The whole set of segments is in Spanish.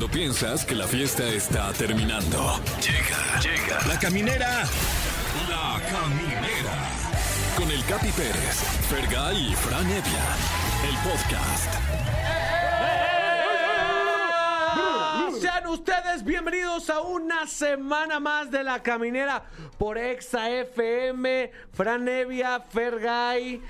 Cuando piensas que la fiesta está terminando. Llega, llega. La caminera. La caminera. Con el Capi Pérez, Fergay y Fran Evia. El podcast. Sean ustedes bienvenidos a una semana más de La Caminera por Exa FM. Fran Evia, Fergay,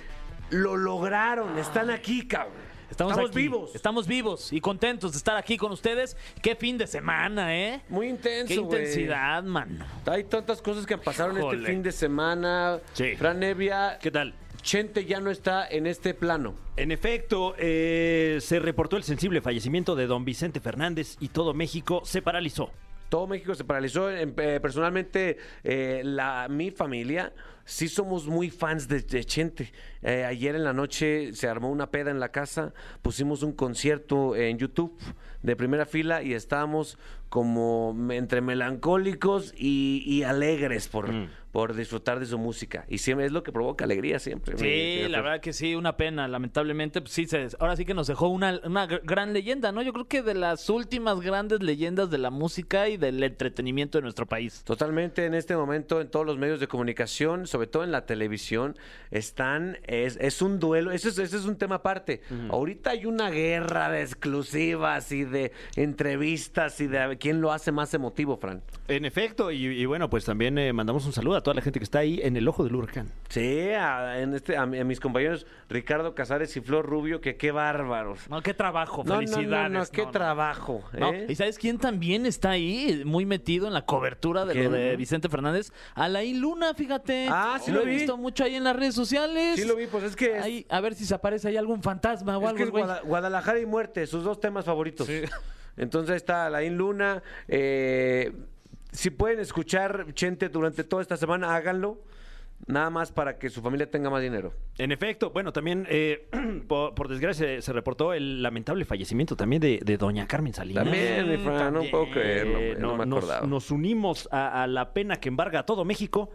lo lograron, están aquí, cabrón. Estamos, aquí, vivos. Estamos vivos y contentos de estar aquí con ustedes. Qué fin de semana, ¿eh? Muy intenso, Qué güey. intensidad, mano. Hay tantas cosas que pasaron este fin de semana. Sí. Fran Evia, ¿Qué tal? Chente ya no está en este plano. En efecto, eh, se reportó el sensible fallecimiento de don Vicente Fernández y todo México se paralizó. Todo México se paralizó. En- eh, personalmente, eh, la, mi familia, sí somos muy fans de, Chente. Eh, ayer en la noche se armó una peda en la casa, pusimos un concierto en YouTube de primera fila y estábamos como entre melancólicos y, y alegres por, por disfrutar de su música. Y siempre es lo que provoca alegría siempre. Sí, la verdad que sí, una pena. Lamentablemente, pues sí, se, ahora sí que nos dejó una, una gr- gran leyenda, ¿no? Yo creo que de las últimas grandes leyendas de la música y del entretenimiento de nuestro país. Totalmente en este momento en todos los medios de comunicación, sobre todo en la televisión, están, es, es un duelo, ese es, ese es un tema aparte. Ahorita hay una guerra de exclusivas y de entrevistas y de a ver quién lo hace más emotivo, Fran. En efecto, y, y bueno, pues también eh, mandamos un saludo a toda la gente que está ahí en el ojo del huracán. Sí, a, en este, a, mi- a mis compañeros Ricardo Casares y Flor Rubio, que qué bárbaros. No, qué trabajo, No, felicidades. no, no, qué No, no. trabajo. No, ¿eh? ¿Y sabes quién también está ahí, muy metido en la cobertura de lo de Vicente Fernández? Alain Luna, fíjate. Ah, sí lo he vi. visto mucho ahí en las redes sociales. Sí lo vi, pues es que es- Ahí, a ver si se aparece ahí algún fantasma o Es algo. que es. Guada- Guadalajara y muerte, sus dos temas favoritos. Entonces está Alain Luna. eh, si pueden escuchar Chente durante toda esta semana, háganlo. Nada más para que su familia tenga más dinero. En efecto, bueno, también, eh, por, por desgracia, se reportó el lamentable fallecimiento también de, de doña Carmen Salinas. También, mi Fran, no puedo creerlo. No, me nos- acordaba. Nos, unimos a, a la pena que embarga a todo México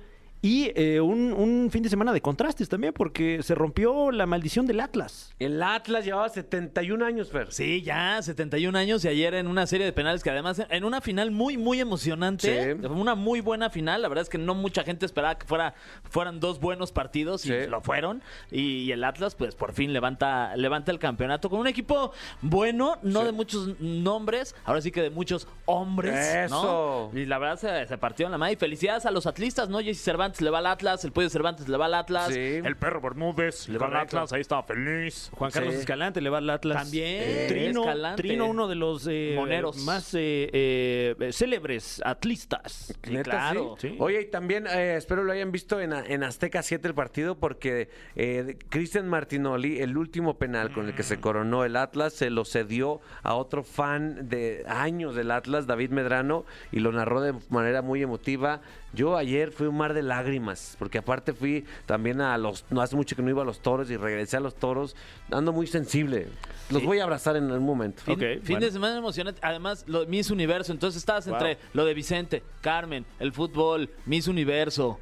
y eh, un, un fin de semana de contrastes también, porque se rompió la maldición del Atlas. El Atlas llevaba 71 años, Fer. Sí, ya, 71 años y ayer en una serie de penales que además en una final muy, muy emocionante, Sí. una muy buena final, la verdad es que no mucha gente esperaba que fuera, fueran dos buenos partidos y Sí. lo fueron y, y el Atlas pues por fin levanta, levanta el campeonato con un equipo bueno, no Sí. de muchos nombres, ahora sí que de muchos hombres, ¿no? Eso. Y la verdad se, se partió en la madre y felicidades a los atlistas, ¿no? Jesse Cervantes le va al Atlas, el Pollo Cervantes le va al Atlas, Sí. el Perro Bermúdez le va al Correcto. Atlas, ahí estaba feliz. Juan Carlos Sí. Escalante le va al Atlas. También, Trino, Escalante. Trino, uno de los eh, Moneros. más eh, eh, célebres atlistas. Sí, Neta, claro. Sí. Oye, y también eh, espero lo hayan visto en, en Azteca 7 el partido porque eh, Cristian Martinoli, el último penal con el que Mm. se coronó el Atlas, se lo cedió a otro fan de años del Atlas, David Medrano, y lo narró de manera muy emotiva. Yo ayer fui un mar de lágrimas, porque aparte fui también a los, no hace mucho que no iba a los toros y regresé a los toros, ando muy sensible. Los voy a abrazar en un momento. Fin, Ok, fin bueno. de semana emocionante. Además, lo, Miss Universo. Entonces estabas entre lo de Vicente, Carmen, el fútbol, Miss Universo.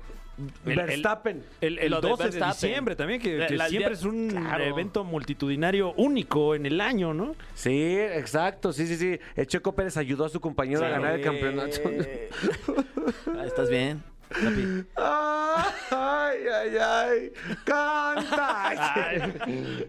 El- Verstappen. El, el Lo de 12 de, diciembre también, que, La- que la- siempre es un claro. evento multitudinario único en el año, ¿no? Sí, exacto, sí, sí, sí. El Checo Pérez ayudó a su compañero a ganar el campeonato. Ah, ¿Estás bien? Papi? Ay, ay, ay. Canta.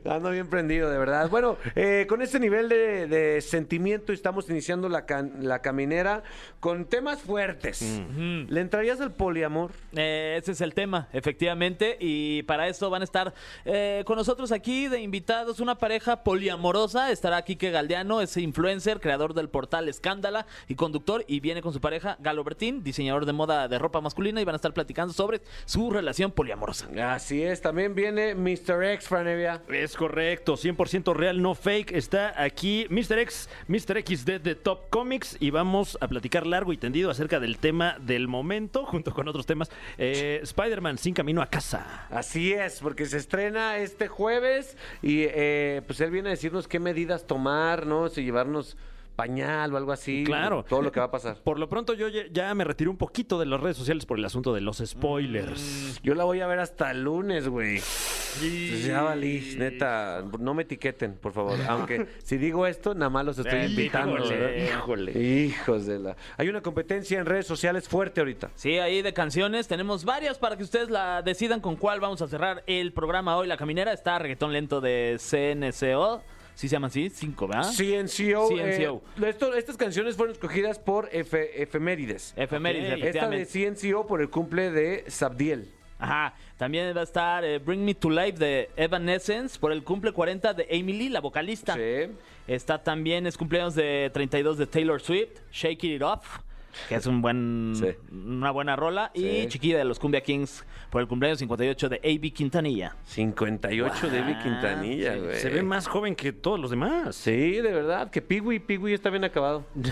Ando bien prendido, de verdad. Bueno, eh, con este nivel de, de sentimiento estamos iniciando la, can- la caminera con temas fuertes. ¿Le entrarías al poliamor? Eh, ese es el tema, efectivamente. Y para eso van a estar eh, con nosotros aquí de invitados una pareja poliamorosa. Estará Quique Galdeano, es influencer, creador del portal Escándala y conductor. Y viene con su pareja Galo Bertín, diseñador de moda de ropa masculina. Y van a estar platicando sobre su relación poliamorosa. Así es, también viene Mr. X, Franevia. Es correcto, 100% real, no fake. Está aquí Mr. X, Mr. X de The Top Comics y vamos a platicar largo y tendido acerca del tema del momento, junto con otros temas. Eh, Spider-Man sin camino a casa. Así es, porque se estrena este jueves y eh, pues él viene a decirnos qué medidas tomar, ¿no? Si llevarnos pañal o algo así. Claro. Todo lo que va a pasar. Por lo pronto yo ya- me retiré un poquito de las redes sociales por el asunto de los spoilers. Yo la voy a ver hasta el lunes, güey. Pues ya valí, neta, no me etiqueten, por favor. Aunque si digo esto, nada más los estoy Eh, invitando. híjole, ¿verdad? híjole. Hijos de la. Hay una competencia en redes sociales fuerte ahorita. Sí, ahí de canciones tenemos varias para que ustedes la decidan con cuál vamos a cerrar el programa hoy. La caminera está reggaetón lento de CNCO. ¿Sí se llama así? Cinco, ¿verdad? CNCO. CNCO. eh, esto- estas canciones fueron escogidas por Efe- efemérides. Efemérides. Esta de. CNCO por el cumple de Sabdiel. Ajá. También va a estar eh, Bring Me to Life de Evanescence por el cumple 40 de Amy Lee, la vocalista. Sí. Está también, es cumpleaños de 32 de Taylor Swift, Shake It Off, que es un buen, Sí. una buena rola. Sí. Y Chiquilla de los Cumbia Kings por el cumpleaños 58 de A.B. Quintanilla. 58 de Evi Quintanilla, güey. Se ve más joven que todos los demás. Sí, de verdad, que Piwi, Piwi está bien acabado.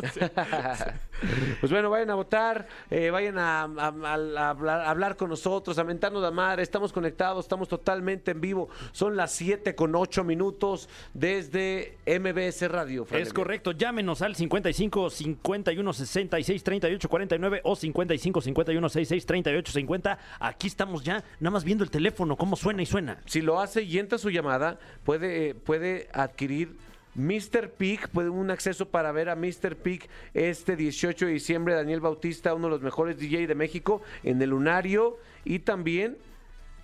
pues bueno, vayan a votar, eh, vayan a, a- a- a hablar, a hablar con nosotros, a mentarnos la madre. Estamos conectados, estamos totalmente en vivo. Son las 7 con 8 minutos desde MBS Radio. Fran Es correcto, llámenos al 55 51 66 38 49 o 55 51 66 38 50. Aquí estamos ya, nada más viendo el teléfono, cómo suena y suena. Si lo hace y entra su llamada, puede, eh, puede adquirir Mr. Pig, puede un acceso para ver a Mr. Pig este 18 de diciembre. Daniel Bautista, uno de los mejores DJ de México, en el Lunario. Y también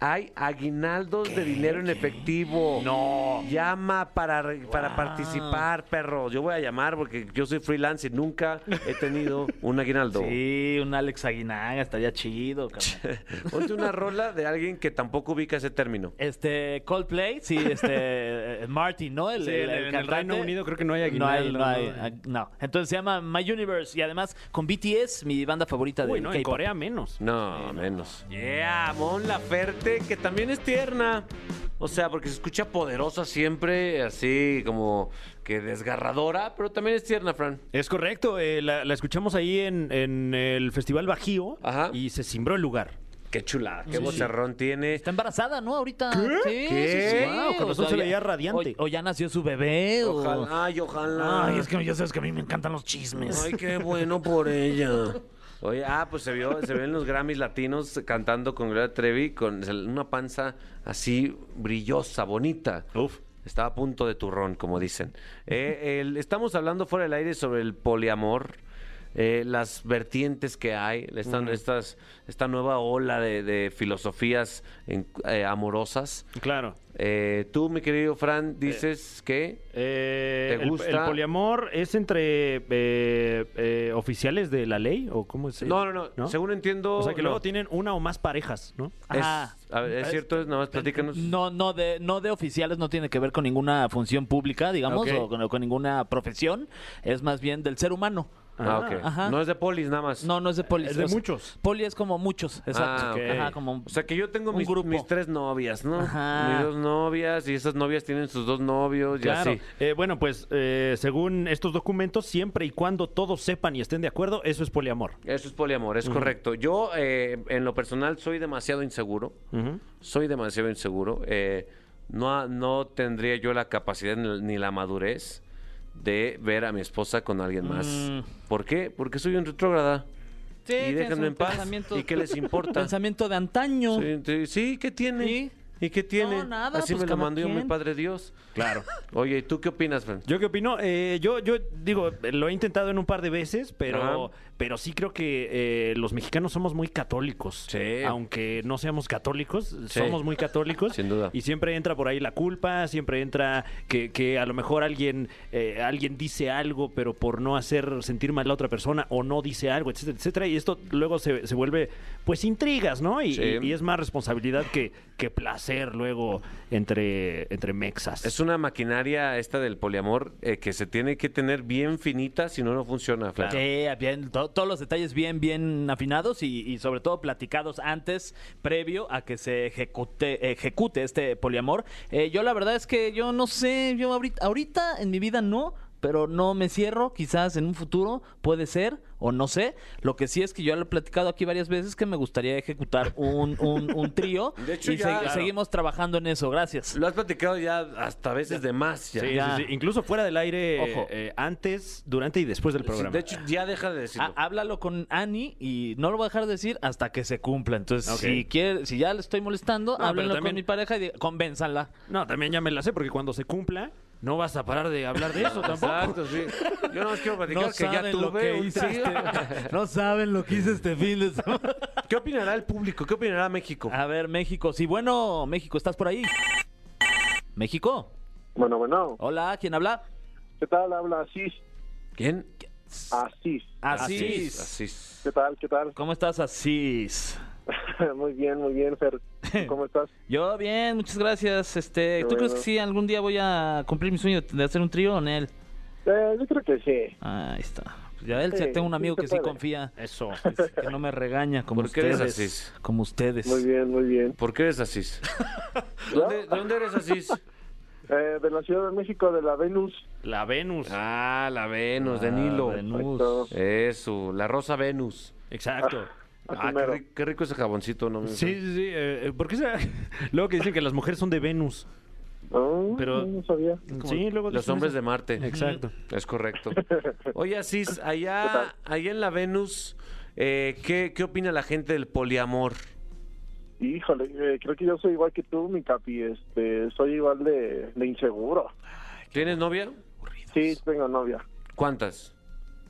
hay aguinaldos de dinero en efectivo. No. Llama para, para participar, perro. Yo voy a llamar porque yo soy freelance y nunca he tenido un aguinaldo. Sí, un Alex Aguinaga, estaría chido. cabrón. Ponte una rola de alguien que tampoco ubica ese término. Este, Coldplay, sí, este, eh, Martin, ¿no? El, Sí, en el. Reino Unido creo que no hay No hay, aguinaldo, no hay, ¿no? ah, no. Entonces se llama My Universe y además con BTS, mi banda favorita de Uy, no, en. Corea menos. No, menos. Yeah, Mon Laferte, que también es tierna. O sea, porque se escucha poderosa siempre, así como que desgarradora, pero también es tierna, Fran. Es correcto, eh, la, la escuchamos ahí en, en el Festival Bajío Ajá. y se cimbró el lugar. Qué chula, qué vocerrón tiene. Está embarazada, ¿no? Ahorita. Sí, ¿Qué? sí, sí. Wow, con O razón sea, se ya- veía radiante. O, o ya nació su bebé. o- Ojalá, ay, ojalá. Ay, es que ya sabes que a mí me encantan los chismes. Ay, qué bueno por ella. Oye, ah, pues se vio, se ven los Grammys latinos cantando con Gloria Trevi con una panza así brillosa, bonita. Uf. Estaba a punto de turrón, como dicen. Eh, el- estamos hablando fuera del aire sobre el poliamor, eh, las vertientes que hay, esta, estas, esta nueva ola de, de filosofías en- eh, amorosas. Claro. Eh, tú, mi querido Fran, dices que... Eh, ¿Te el- gusta? El, poliamor es entre eh, eh, oficiales de la ley o cómo es? No, no, no, según entiendo... O sea que no. luego tienen una o más parejas, ¿no? Es, Ajá. a ver, ¿es cierto? Nada más platícanos. No, no de, no de oficiales, no tiene que ver con ninguna función pública, digamos, o con, con ninguna profesión. Es más bien del ser humano. Ah, ok. Ajá. No es de polis nada más. No, no es de poli. Es de o sea, muchos. Poli es como muchos, exacto. Ah, ok. Ajá, como O sea que yo tengo mis, mis tres novias, ¿no? Ajá. Mis dos novias y esas novias tienen sus dos novios y Claro. así. Eh, bueno, pues eh, según estos documentos, siempre y cuando todos sepan y estén de acuerdo, eso es poliamor. Eso es poliamor, es correcto. Yo, eh, en lo personal, soy demasiado inseguro. Soy demasiado inseguro. Eh, no, no tendría yo la capacidad ni ni la madurez de ver a mi esposa con alguien más. Mm. ¿Por qué? Porque soy un retrógrada. Sí, y déjenme un en paz. pensamiento- ¿Y qué les importa? pensamiento de antaño. Sí, sí, sí, ¿qué tiene? Sí. ¿Y qué tiene? No, nada, Así pues me lo mandó yo mi quien. Padre Dios. Claro. Oye, ¿y tú qué opinas, Fran? ¿Yo qué opino? Eh, yo, yo digo, lo he intentado en un par de veces, pero, Ajá. Pero sí creo que eh, los mexicanos somos muy católicos. Sí. Aunque no seamos católicos, somos muy católicos. Sin duda. Y siempre entra por ahí la culpa, siempre entra que, que a lo mejor alguien, eh, alguien dice algo, pero por no hacer sentir mal a la otra persona, o no dice algo, etcétera, etcétera. Y esto luego se, se vuelve, pues, intrigas, ¿no? Y, Sí. y- y es más responsabilidad que, que placer luego entre, entre mexas. Es una maquinaria esta del poliamor eh, que se tiene que tener bien finita, si no, no funciona. Fran. Sí, bien, to- todos los detalles bien, bien afinados y, y sobre todo platicados antes, previo a que se ejecute, ejecute este poliamor. Eh, yo la verdad es que yo no sé, yo ahorita en mi vida no, pero no me cierro. Quizás en un futuro puede ser o no sé. Lo que sí es que yo lo he platicado aquí varias veces que me gustaría ejecutar un, un, un trío. De hecho, y ya- se- claro. seguimos trabajando en eso. Gracias. Lo has platicado ya hasta veces de más. ya. Sí, Ya. sí, sí. Incluso fuera del aire, Ojo. eh, antes, durante y después del Sí, programa. de hecho, ya deja de decirlo. Há- háblalo con Ani y no lo voy a dejar de decir hasta que se cumpla. Entonces, si quiere, si ya le estoy molestando, pero háblenlo también- con mi pareja y convénzanla. No, también ya me la sé, porque cuando se cumpla, no vas a parar de hablar de eso tampoco. Exacto, sí. Yo no más quiero platicar No que ya saben lo que hice este- no saben lo que hice este fin de semana. ¿Qué opinará el público? ¿Qué opinará México? A ver, México. Sí, bueno, México, ¿estás por ahí? México. Bueno, bueno. Hola, ¿quién habla? ¿Qué tal? Habla Asís. ¿Quién? Asís. Asís. Asís. ¿Qué tal? ¿Qué tal? ¿Cómo estás, Asís? muy bien, muy bien, Fer. ¿Cómo estás? Yo bien, muchas gracias. Este, Qué ¿Tú crees que sí algún día voy a cumplir mi sueño de hacer un trío en él? Eh, yo creo que sí. Ahí está. Pues ya él, Sí, ya tengo un amigo que sí puede. confía, Eso. que no me regaña como ¿Por qué eres ustedes. Asís? Como ustedes. Muy bien, muy bien. ¿Por qué eres Asís? ¿Dónde, ¿De dónde eres Asís? Eh, de la Ciudad de México, de la Venus. La Venus. Ah, la Venus, de Ah, Nilo. Venus. Eso, la rosa Venus. Exacto. Así Ah, qué, mero. ri- qué rico ese jaboncito, ¿no? Sí, sí, sí. eh, eh, ¿Por qué será? Luego que dicen que las mujeres son de Venus. Ah, Pero- No sabía. Sí, luego Los dicen hombres eso. de Marte. Exacto. Es correcto. Oye, Asís, allá, allá en la Venus, eh, ¿qué, ¿qué opina la gente del poliamor? Híjole, eh, creo que yo soy igual que tú, mi capi. Este, soy igual de, de inseguro. ¿Tienes novia? Sí, tengo novia. ¿Cuántas?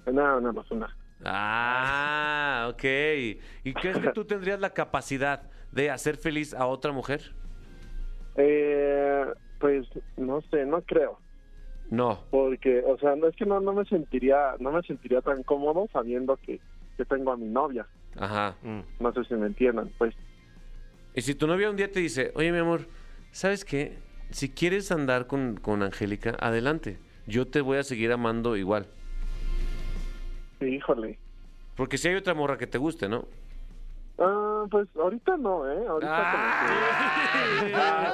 No, nada más una. Ah, ok. ¿Y crees que tú tendrías la capacidad de hacer feliz a otra mujer? Eh, pues no sé, no creo. No. Porque, o sea, no es que no, no me sentiría, no me sentiría tan cómodo sabiendo que, que tengo a mi novia. Ajá. Mm. No sé si me entiendan, pues. Y si tu novia un día te dice, oye, mi amor, ¿sabes qué? Si quieres andar con, con Angélica, adelante. Yo te voy a seguir amando igual. Híjole. Porque si hay otra morra que te guste, ¿no? Ah, pues ahorita no, ¿eh? Ahorita como que- Ah.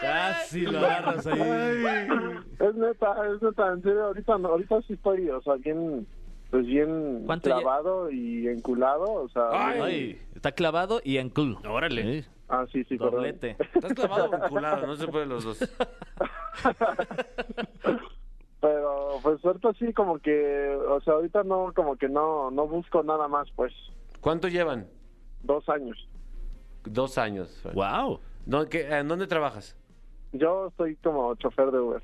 Casi lo agarras ahí. Es neta, es neta, en serio, ahorita no, ahorita sí estoy, o sea, bien, pues bien ¿Cuánto ya- clavado y enculado, o sea, Ay. Ay, está clavado y en cool. Órale. Sí, ah, sí, sí, perdón. doblete. Estás clavado o vinculado, no se puede los dos. Pues ahorita sí, como que, o sea, ahorita no, como que no, no busco nada más, pues, ¿Cuánto llevan? dos años. Dos años. Wow. ¿Dó- qué- ¿En dónde trabajas? Yo soy como chofer de Uber.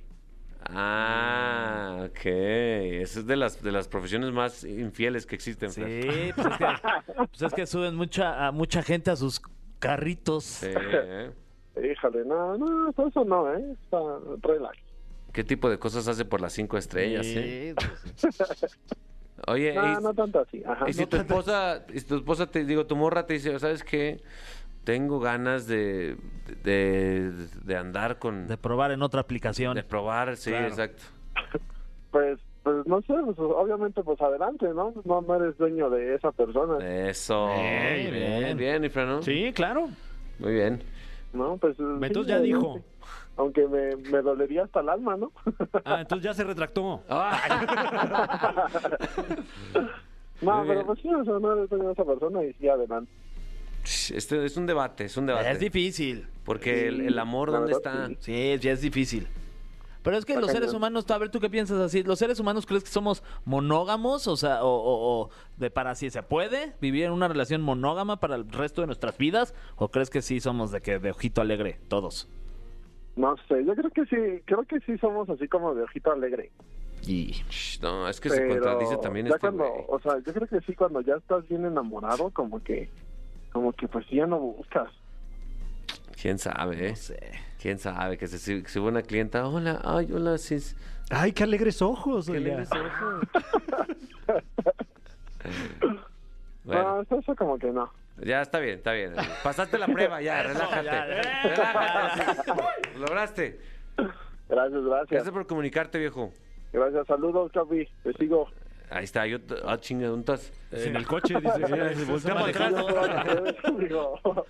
Ah, ok. Esa es de las, de las profesiones más infieles que existen. Sí, pues es que, pues es que suben mucha, a mucha gente a sus carritos. Sí, ¿eh? Híjole, no, no, todo eso no, ¿eh? Está relax. ¿Qué tipo de cosas hace por las cinco estrellas? eh? Sí, Oye, No, y, no tanto así. Ajá. y si tu esposa, y si tu esposa te digo, tu morra te dice, ¿sabes qué? Tengo ganas de, de, de andar con... De probar en otra aplicación. De probar, sí, Claro. exacto. Pues, pues no sé, pues, obviamente, pues adelante, ¿no? No, no eres dueño de esa persona, Eso. Bien, bien, bien. ¿no? Sí, claro. Muy bien. ¿no? Pues, Entonces sí, ya adelante. dijo. Aunque me, me dolería hasta el alma, ¿no? Ah, entonces ya se retractó. no, pero pues sí, o sea, no de esa persona y sí, adelante. Este es un debate, es un debate. Es difícil. Porque el, el amor, ¿dónde verdad, está? sí. Sí, ya es difícil. Pero es que los seres humanos, a ver, ¿tú qué piensas así? ¿Los seres humanos crees que somos monógamos? O sea, o, o- o de para si se puede vivir en una relación monógama para el resto de nuestras vidas? ¿O crees que sí somos de que de ojito alegre, todos? No sé, yo creo que sí, creo que sí somos así como de ojito alegre. Y Shh, No, es que se pero contradice también ya este cuando, güey. o sea, yo creo que sí cuando ya estás bien enamorado, como que, como que pues ya no buscas. ¿Quién sabe, eh? no sé. ¿Quién sabe? Que se si- si hubo una clienta, hola, ay, hola, sí. Ay, qué alegres ojos. ¿Qué oiga. alegres ojos. No, eso, eso como que no. ya está bien, está bien. Pasaste la prueba, ya, relájate. Relájate. Lo lograste. Gracias, gracias. Gracias por comunicarte, viejo. Gracias, saludos, Capi. Te sigo. Ahí está, yo, t- ah, chinga, ¿dónde estás? En el coche, dice. volteamos manejando. atrás. Digo,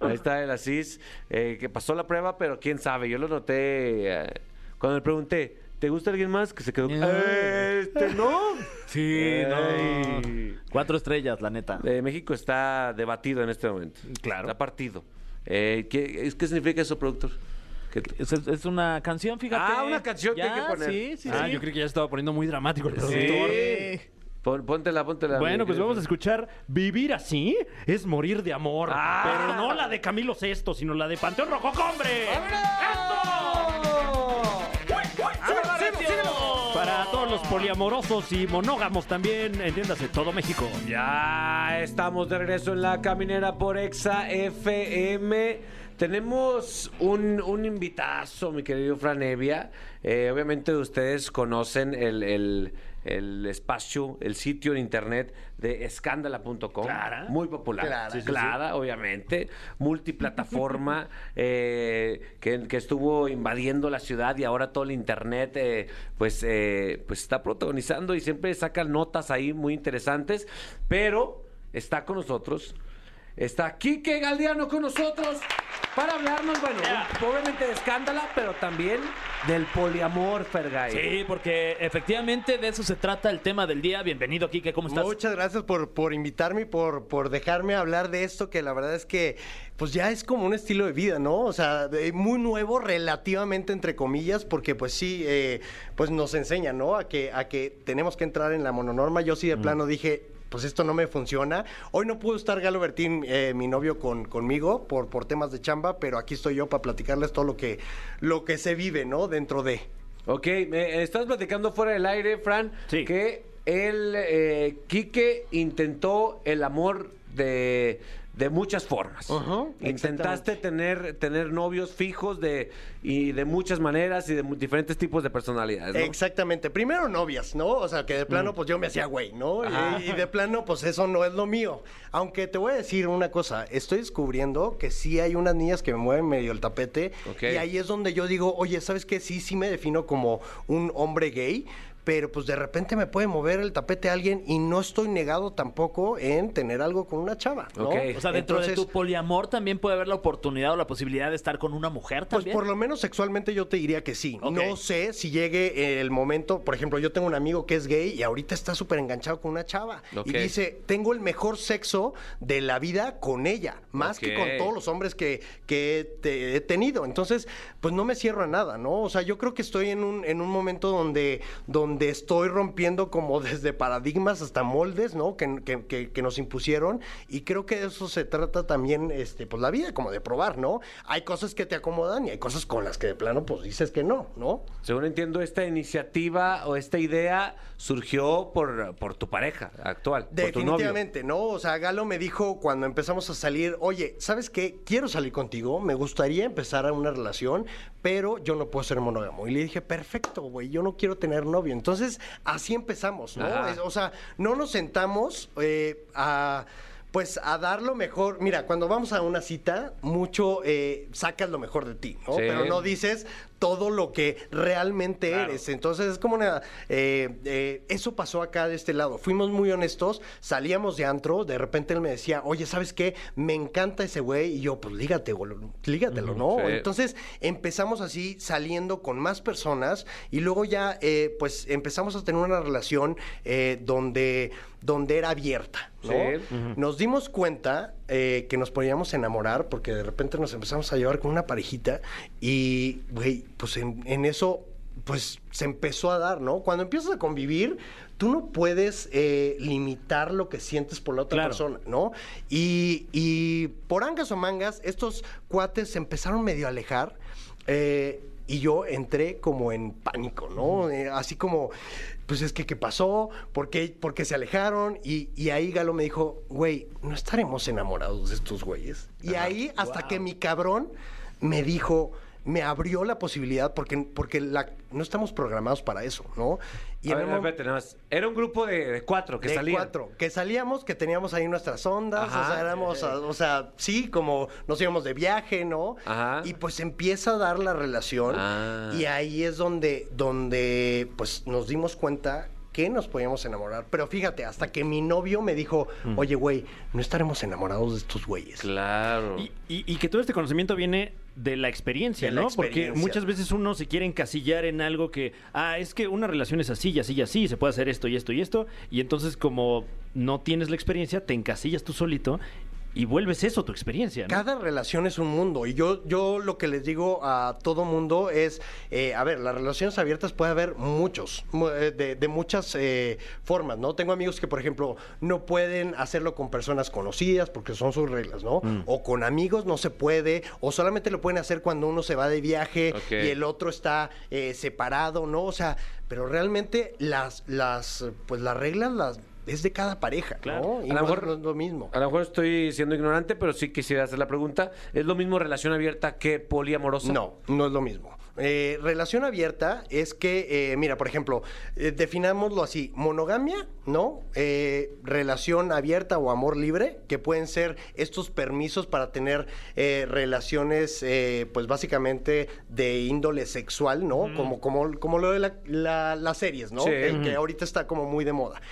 Ahí está el Asís, eh, que pasó la prueba, pero quién sabe, yo lo noté. eh, cuando le pregunté, ¿Te gusta alguien más que se quedó? Eh. Este, ¿no? Sí, Ey. Cuatro estrellas, la neta. Eh, México está debatido en este momento. Claro. Está partido. Eh, ¿qué, ¿Qué significa eso, productor? ¿Qué- Es, es una canción, fíjate. Ah, una canción que hay que poner. Sí, sí, ah, sí. yo creí que ya estaba poniendo muy dramático el Sí. productor. Pon- póntela, póntela. Bueno, pues vamos a escuchar Vivir así es morir de amor. Ah. Pero no la de Camilo Sesto, sino la de Panteón Rojo Hombre. Todos poliamorosos y monógamos también, entiéndase, todo México. Ya estamos de regreso en la caminera por Exa FM. Tenemos un, un invitazo, mi querido Franevia. Eh, obviamente ustedes conocen el, el- el espacio, el sitio en internet de escándala.com. Muy popular. Clara. Sí, sí, Clara, obviamente. Multiplataforma eh, que, que estuvo invadiendo la ciudad y ahora todo el internet eh, pues, eh, pues está protagonizando y siempre sacan notas ahí muy interesantes. Pero está con nosotros. Está Quique Galdiano con nosotros para hablarnos, bueno, obviamente de escándala, pero también del poliamor, Fergay. Sí, porque efectivamente de eso se trata el tema del día. Bienvenido, Kike, ¿cómo estás? Muchas gracias por, por invitarme y por, por dejarme hablar de esto, que la verdad es que pues ya es como un estilo de vida, ¿no? O sea, de- muy nuevo relativamente entre comillas, porque pues sí, eh, pues nos enseña, ¿no? A que, a que tenemos que entrar en la mononorma. Yo sí de plano dije, pues esto no me funciona. Hoy no pudo estar Galo Bertín, eh, mi novio, con, conmigo por, por temas de chamba, pero aquí estoy yo para platicarles todo lo que, lo que se vive, ¿no? Dentro de... Ok, me estás platicando fuera del aire, Fran, Sí. que el eh, Quique intentó el amor de, de muchas formas. Intentaste tener, tener novios fijos de, y de muchas maneras y de diferentes tipos de personalidades. ¿no? Exactamente. Primero novias, ¿no? O sea, que de plano, pues yo me hacía güey, ¿no? Y, y de plano, pues eso no es lo mío. Aunque te voy a decir una cosa, estoy descubriendo que sí hay unas niñas que me mueven medio el tapete. Y ahí es donde yo digo, oye, ¿sabes qué? Sí, sí me defino como un hombre gay. Pero pues de repente me puede mover el tapete a alguien y no estoy negado tampoco en tener algo con una chava, ¿no? O sea, dentro de tu poliamor también puede haber la oportunidad o la posibilidad de estar con una mujer Pues también. por lo menos sexualmente yo te diría que sí. No sé si llegue el momento, por ejemplo, yo tengo un amigo que es gay y ahorita está súper enganchado con una chava. Y dice, tengo el mejor sexo de la vida con ella, más que con todos los hombres que, que he, te- he tenido. Entonces, pues no me cierro a nada, ¿no? O sea, yo creo que estoy en un, en un momento donde, donde estoy rompiendo como desde paradigmas hasta moldes, ¿no? Que, que- que- que nos impusieron. Y creo que de eso se trata también, este, pues la vida, como de probar, ¿no? Hay cosas que te acomodan y hay cosas con las que de plano, pues dices que no, ¿no? Según entiendo, esta iniciativa o esta idea surgió por, por tu pareja actual, por tu novio. Definitivamente, ¿no? O sea, Galo me dijo cuando empezamos a salir, oye, ¿sabes qué? Quiero salir contigo, me gustaría empezar una relación, pero yo no puedo ser monógamo. Y le dije, perfecto, güey, yo no quiero tener novio. Entonces, así empezamos, ¿no? Es- o sea, no nos sentamos eh, a... Pues a dar lo mejor. Mira, cuando vamos a una cita, mucho eh, sacas lo mejor de ti, ¿no? Sí. Pero no dices todo lo que realmente eres. Entonces es como una... eh, eh, eso pasó acá de este lado. Fuimos muy honestos, salíamos de antro, de repente él me decía, oye, ¿sabes qué? Me encanta ese güey. Y yo, pues lígate, lígatelo, ¿no? sí. Entonces empezamos así saliendo con más personas y luego ya pues pues empezamos a tener una relación eh, donde, donde era abierta, ¿no? Sí. Nos dimos cuenta eh, que nos podíamos enamorar porque de repente nos empezamos a llevar con una parejita y, güey, pues en, en eso pues se empezó a dar, ¿no? Cuando empiezas a convivir, tú no puedes eh, limitar lo que sientes por la otra Claro. persona, ¿no? Y, y por angas o mangas, estos cuates se empezaron medio a alejar. eh, y yo entré como en pánico, ¿no? Eh, así como, pues es que, ¿qué pasó? ¿Por qué, por qué se alejaron? Y, y ahí Galo me dijo, güey, no estaremos enamorados de estos güeyes. Y ahí, hasta que mi cabrón me dijo, me abrió la posibilidad, porque, porque la, no estamos programados para eso, ¿no? Y el mo- espérate, nada más. Era un grupo de, de cuatro que de salían. cuatro, que salíamos, que teníamos ahí nuestras ondas, Ajá. o sea, éramos, a- o sea, sí, como nos íbamos de viaje, ¿no? Ajá. Y pues empieza a dar la relación Ah. y ahí es donde, donde, pues nos dimos cuenta que nos podíamos enamorar. Pero fíjate, hasta que mi novio me dijo, oye, güey, no estaremos enamorados de estos güeyes. Claro. Y, y- y que todo este conocimiento viene de la experiencia, De la ¿no? Porque muchas veces uno se quiere encasillar en algo que, ah, es que una relación es así y así y así, se puede hacer esto y esto y esto, y entonces como no tienes la experiencia, te encasillas tú solito y vuelves eso tu experiencia, ¿no? Cada relación es un mundo y yo, yo lo que les digo a todo mundo es, eh, a ver, las relaciones abiertas puede haber muchos, mu- eh, de, de muchas eh, formas, ¿no? Tengo amigos que, por ejemplo, no pueden hacerlo con personas conocidas porque son sus reglas, ¿no? O con amigos no se puede, o solamente lo pueden hacer cuando uno se va de viaje y el otro está eh, separado, ¿no? O sea, pero realmente las, las, pues las reglas las... Es de cada pareja, Claro. ¿no? Y A lo no es- mejor- no es lo mismo. A lo mejor estoy siendo ignorante, pero sí quisiera hacer la pregunta. ¿Es lo mismo relación abierta que poliamorosa? No, no es lo mismo. Eh, relación abierta es que, eh, mira, por ejemplo, eh, definámoslo así, monogamia, ¿no? Eh, relación abierta o amor libre, que pueden ser estos permisos para tener eh, relaciones, eh, pues básicamente de índole sexual, ¿no? Como, como, como lo de la- la- las series, ¿no? Sí. Que, que ahorita está como muy de moda.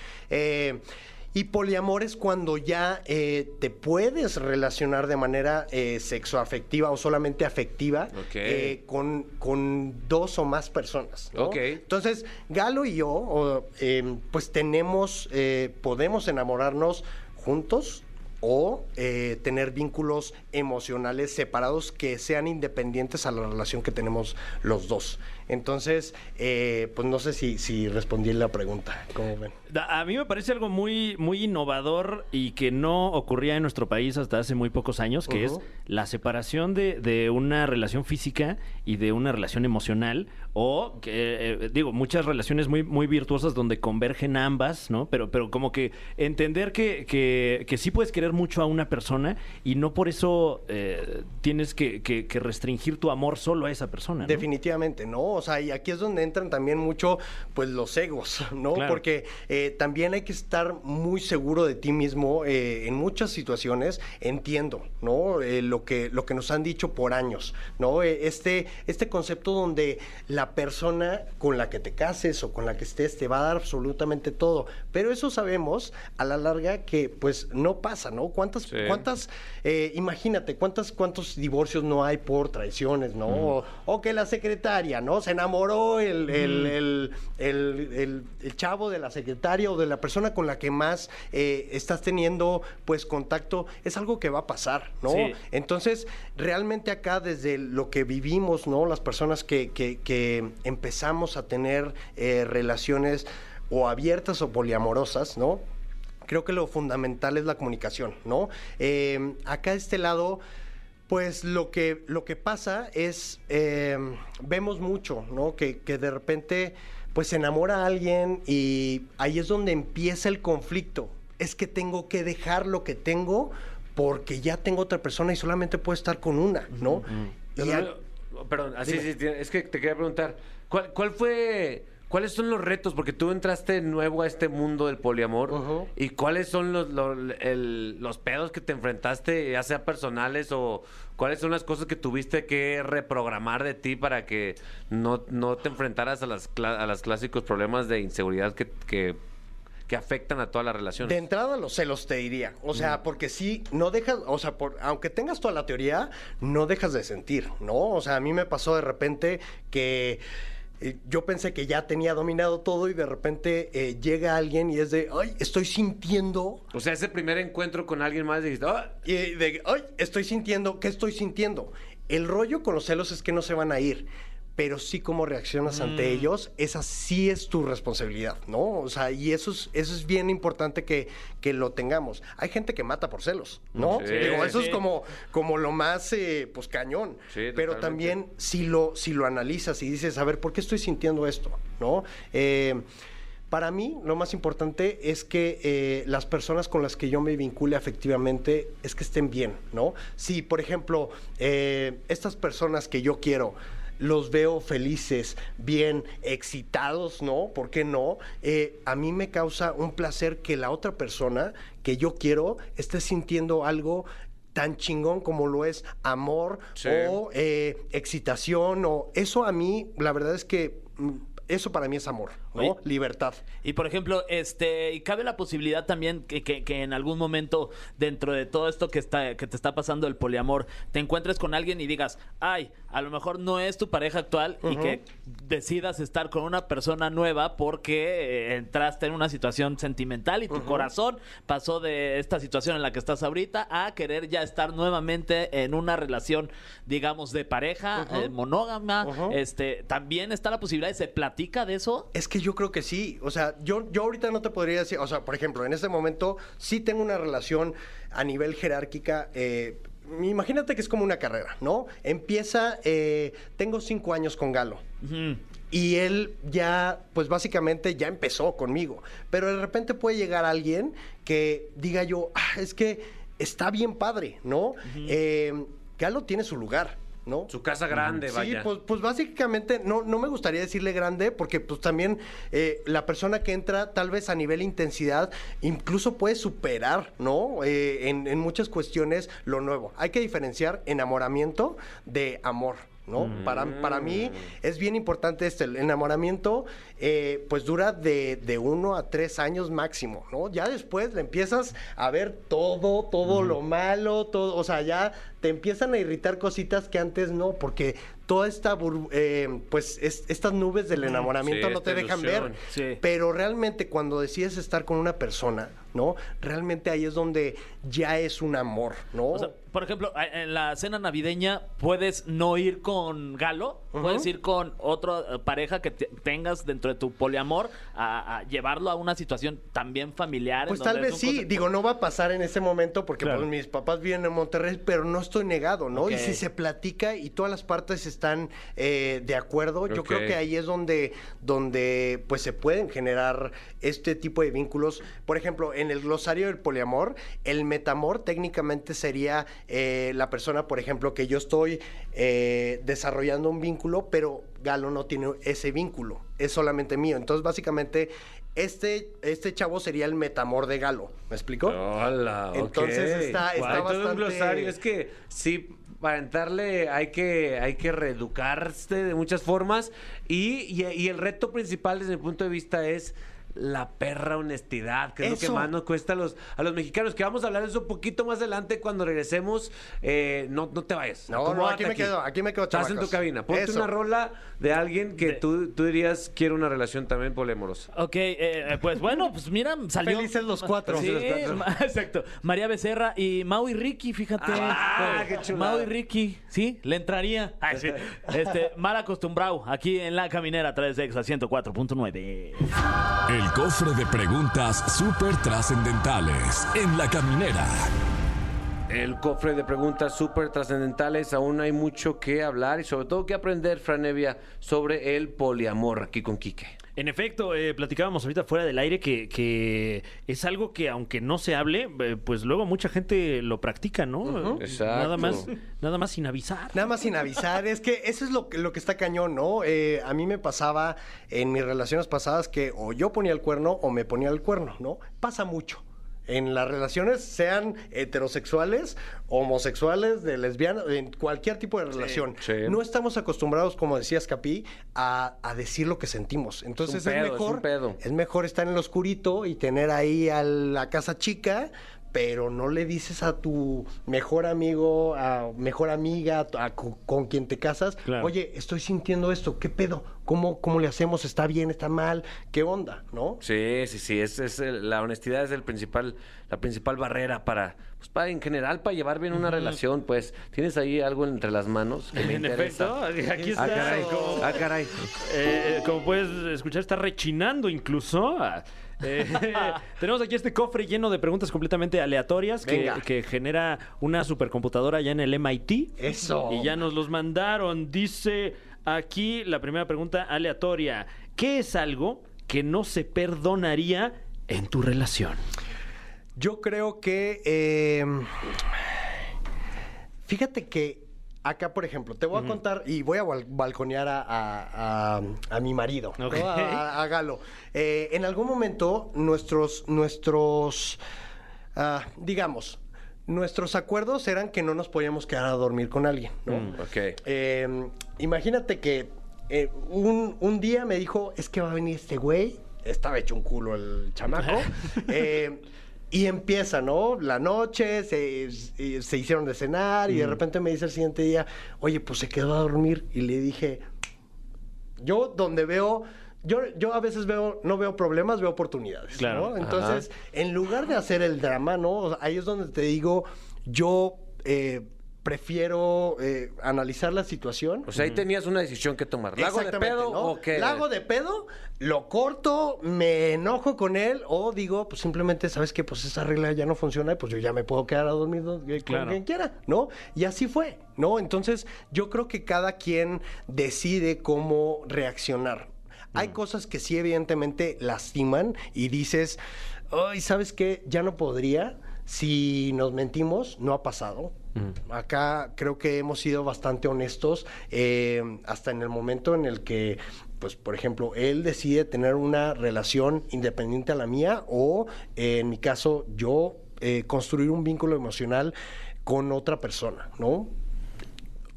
Y poliamor es cuando ya eh, te puedes relacionar de manera eh, sexoafectiva o solamente afectiva eh, con, con dos o más personas. ¿no? Ok. Entonces, Galo y yo, o, eh, pues tenemos, eh, podemos enamorarnos juntos o eh, tener vínculos emocionales separados que sean independientes a la relación que tenemos los dos. Entonces, eh, pues no sé si, si respondí la pregunta. ¿Cómo ven? A mí me parece algo muy, muy innovador y que no ocurría en nuestro país hasta hace muy pocos años, que es la separación de, de una relación física y de una relación emocional, o que, eh, digo, muchas relaciones muy, muy virtuosas donde convergen ambas, ¿no? Pero, pero como que entender que, que, que sí puedes querer mucho a una persona y no por eso eh, tienes que, que- que restringir tu amor solo a esa persona. ¿no? Definitivamente, ¿no? O sea, y aquí es donde entran también mucho, pues, los egos, ¿no? Claro. Porque eh, también hay que estar muy seguro de ti mismo eh, en muchas situaciones. Entiendo, ¿no? Eh, lo, que, lo que nos han dicho por años, ¿no? Eh, este, este concepto donde la persona con la que te cases o con la que estés te va a dar absolutamente todo. Pero eso sabemos a la larga que, pues, no pasa, ¿no? ¿Cuántas, Sí. cuántas imagínate, ¿cuántas, cuántos divorcios no hay por traiciones, ¿no? O, o que la secretaria, ¿no? Se enamoró el, el- el- el- el- el chavo de la secretaria o de la persona con la que más eh, estás teniendo, pues, contacto. Es algo que va a pasar, ¿no? Sí. Entonces, realmente acá, desde lo que vivimos, ¿no? Las personas que, que- que empezamos a tener eh, relaciones o abiertas o poliamorosas, ¿no? creo que lo fundamental es la comunicación, ¿no? Eh, acá de este lado, pues lo que, lo que pasa es, eh, vemos mucho, ¿no? Que, que de repente, pues se enamora a alguien y ahí es donde empieza el conflicto. Es que tengo que dejar lo que tengo porque ya tengo otra persona y solamente puedo estar con una, ¿no? Y Pero perdón, así sí, es que te quería preguntar, ¿cuál, cuál fue, cuáles son los retos? Porque tú entraste nuevo a este mundo del poliamor y cuáles son los, los, el- los pedos que te enfrentaste, ya sea personales o cuáles son las cosas que tuviste que reprogramar de ti para que no, no te enfrentaras a las a los clásicos problemas de inseguridad que, que, que afectan a toda la relación. De entrada los celos te diría, o sea, porque si no dejas, o sea, por, aunque tengas toda la teoría, no dejas de sentir, ¿no? O sea, a mí me pasó de repente que eh, yo pensé que ya tenía dominado todo y de repente eh, llega alguien y es de, ay, estoy sintiendo, O sea, ese primer encuentro con alguien más dijiste, "Ah, y de, ay, estoy sintiendo, ¿qué estoy sintiendo? El rollo con los celos es que no se van a ir. Pero sí cómo reaccionas ante Mm. ellos, esa sí es tu responsabilidad, ¿no? O sea, y eso es, eso es bien importante que, que lo tengamos. Hay gente que mata por celos, ¿no? Sí, Digo, eso sí. es como, como lo más, eh, pues, cañón. Sí, Pero totalmente. también si lo, si lo analizas y dices, a ver, ¿por qué estoy sintiendo esto? ¿No? Eh, para mí, lo más importante es que eh, las personas con las que yo me vincule afectivamente es que estén bien, ¿no? Si, por ejemplo, estas personas que yo quiero los veo felices, bien, excitados, ¿no? ¿Por qué no? Eh, a mí me causa un placer que la otra persona que yo quiero esté sintiendo algo tan chingón como lo es amor Sí. o eh, excitación o eso a mí la verdad es que mm, eso para mí es amor, ¿no? Oye. Libertad. Y por ejemplo, este, y cabe la posibilidad también que, que- que en algún momento, dentro de todo esto que está, que te está pasando el poliamor, te encuentres con alguien y digas, ay, a lo mejor no es tu pareja actual y que decidas estar con una persona nueva porque eh, entraste en una situación sentimental y tu corazón pasó de esta situación en la que estás ahorita a querer ya estar nuevamente en una relación, digamos, de pareja, eh, monógama. Este, también está la posibilidad de se platica de eso. Es que yo creo que sí. O sea, yo, yo ahorita no te podría decir, o sea, por ejemplo, en este momento sí tengo una relación a nivel jerárquica. eh, imagínate que es como una carrera, ¿no? Empieza, eh, tengo cinco años con Galo. Y él ya, pues básicamente ya empezó conmigo. Pero de repente puede llegar alguien que diga yo, "Ah, es que está bien padre, ¿no? Eh, Galo tiene su lugar, ¿no? Su casa grande, Sí, vaya. pues, pues básicamente no, no me gustaría decirle grande porque pues también eh, la persona que entra tal vez a nivel intensidad incluso puede superar, ¿no? Eh, en, en muchas cuestiones lo nuevo. Hay que diferenciar enamoramiento de amor. ¿No? Para, para mí es bien importante este, el enamoramiento, eh, pues dura de, de uno a tres años máximo, ¿no? Ya después le empiezas a ver todo, todo lo malo, todo, o sea, ya te empiezan a irritar cositas que antes no, porque toda esta, bur- eh, pues es- estas nubes del enamoramiento Sí, no te dejan ilusión. ver, Sí. pero realmente cuando decides estar con una persona, ¿no? Realmente ahí es donde ya es un amor, ¿no? O sea, por ejemplo, en la cena navideña puedes no ir con Galo, puedes ir con otra eh, pareja que te- tengas dentro de tu poliamor a, a llevarlo a una situación también familiar. Pues tal vez sí, digo, no va a pasar en ese momento porque Claro. pues, mis papás viven en Monterrey, pero no estoy negado, ¿no? Y si se platica y todas las partes están eh, de acuerdo, yo creo que ahí es donde, donde pues se pueden generar este tipo de vínculos. Por ejemplo, en el glosario del poliamor, el metamor técnicamente sería eh, la persona, por ejemplo, que yo estoy eh, desarrollando un vínculo, pero Galo no tiene ese vínculo, es solamente mío. Entonces, básicamente, este, este chavo sería el metamor de Galo. ¿Me explico? Hola, Entonces está- está Hay todo un bastante- glosario. Es que sí, para entrarle hay que, hay que reeducarse de muchas formas. Y, y- y el reto principal desde mi punto de vista es la perra honestidad, que es lo que más nos cuesta a los, a los mexicanos. Que vamos a hablar de eso un poquito más adelante cuando regresemos. Eh, no, no te vayas. No, no, aquí me quedo, aquí me quedo, Estás en tu cabina. Ponte Eso. una rola de alguien que De- tú, tú dirías quiere una relación también poliamorosa. Ok, eh, pues bueno, pues mira, salió. Felices los cuatro. Sí, Felices los cuatro. ma- exacto. María Becerra y Mau y Ricky, fíjate. Ah, Eh, qué chulada. Mau y Ricky, sí, le entraría. Ay, sí. Este, mal acostumbrado, aquí en La Caminera a través de Exa 104.9. El cofre de preguntas súper trascendentales en la caminera. El cofre de preguntas súper trascendentales. Aún hay mucho que hablar y sobre todo que aprender, Franevia, sobre el poliamor aquí con Quique. En efecto, eh, platicábamos ahorita fuera del aire que, que es algo que aunque no se hable, eh, pues luego mucha gente lo practica, ¿no? Eh, Exacto. Nada más, nada más sin avisar. Nada más sin avisar, es que eso es lo, que- lo que está cañón, ¿no? Eh, a mí me pasaba en mis relaciones pasadas que o yo ponía el cuerno o me ponía el cuerno, ¿no? Pasa mucho. En las relaciones, sean heterosexuales, homosexuales, de lesbianas, en cualquier tipo de relación. sí. No estamos acostumbrados, como decías, Capi, a, a decir lo que sentimos. Entonces Es un es, pedo, es mejor. un pedo. es mejor estar en lo oscurito y tener ahí a la casa chica, pero no le dices a tu mejor amigo, a mejor amiga, a con quien te casas, Claro. oye, estoy sintiendo esto, ¿qué pedo? ¿Cómo, ¿Cómo le hacemos? ¿Está bien? ¿Está mal? ¿Qué onda? ¿No? Sí, sí, sí. Es, es el- la honestidad es el principal, la principal barrera para, pues, para en general, para llevar bien una relación. Pues, ¿tienes ahí algo entre las manos que me En interesa? efecto, aquí está. Ah, caray. Ah, caray. Eh, como puedes escuchar, está rechinando incluso. Ah, eh, tenemos aquí este cofre lleno de preguntas completamente aleatorias que, Venga. que genera una supercomputadora allá en el MIT. Eso. Y ya nos los mandaron. Dice aquí la primera pregunta aleatoria. ¿Qué es algo que no se perdonaría en tu relación? Yo creo que. eh, fíjate que acá, por ejemplo, te voy a contar y voy a bal- balconear a, a- a- a mi marido, ¿no? Ok. a, Galo. Eh, en algún momento, nuestros. nuestros ah, digamos. Nuestros acuerdos eran que no nos podíamos quedar a dormir con alguien, ¿no? Ok. Eh, imagínate que eh, un, un día me dijo, es que va a venir este güey. Estaba hecho un culo el chamaco. Eh, y empieza, ¿no? La noche, se, se hicieron de cenar y de repente me dice el siguiente día, oye, pues se quedó a dormir. Y le dije, yo donde veo, yo, yo a veces veo, no veo problemas, veo oportunidades. Claro. ¿no? Entonces, en lugar de hacer el drama, ¿no? O sea, ahí es donde te digo, yo eh, prefiero eh, analizar la situación. O sea, ahí tenías una decisión que tomar. ¿La hago de pedo ¿no? o qué? La hago de pedo, lo corto, me enojo con él o digo, pues simplemente, ¿sabes qué? Pues esa regla ya no funciona y pues yo ya me puedo quedar a dormir donde- con Claro. quien quiera, ¿no? Y así fue, ¿no? Entonces, yo creo que cada quien decide cómo reaccionar. Hay cosas que sí evidentemente lastiman y dices, ay, ¿sabes qué? Ya no podría. Si nos mentimos, no ha pasado. Acá creo que hemos sido bastante honestos, eh, hasta en el momento en el que, pues, por ejemplo, él decide tener una relación independiente a la mía o, eh, en mi caso, yo eh, construir un vínculo emocional con otra persona, ¿no?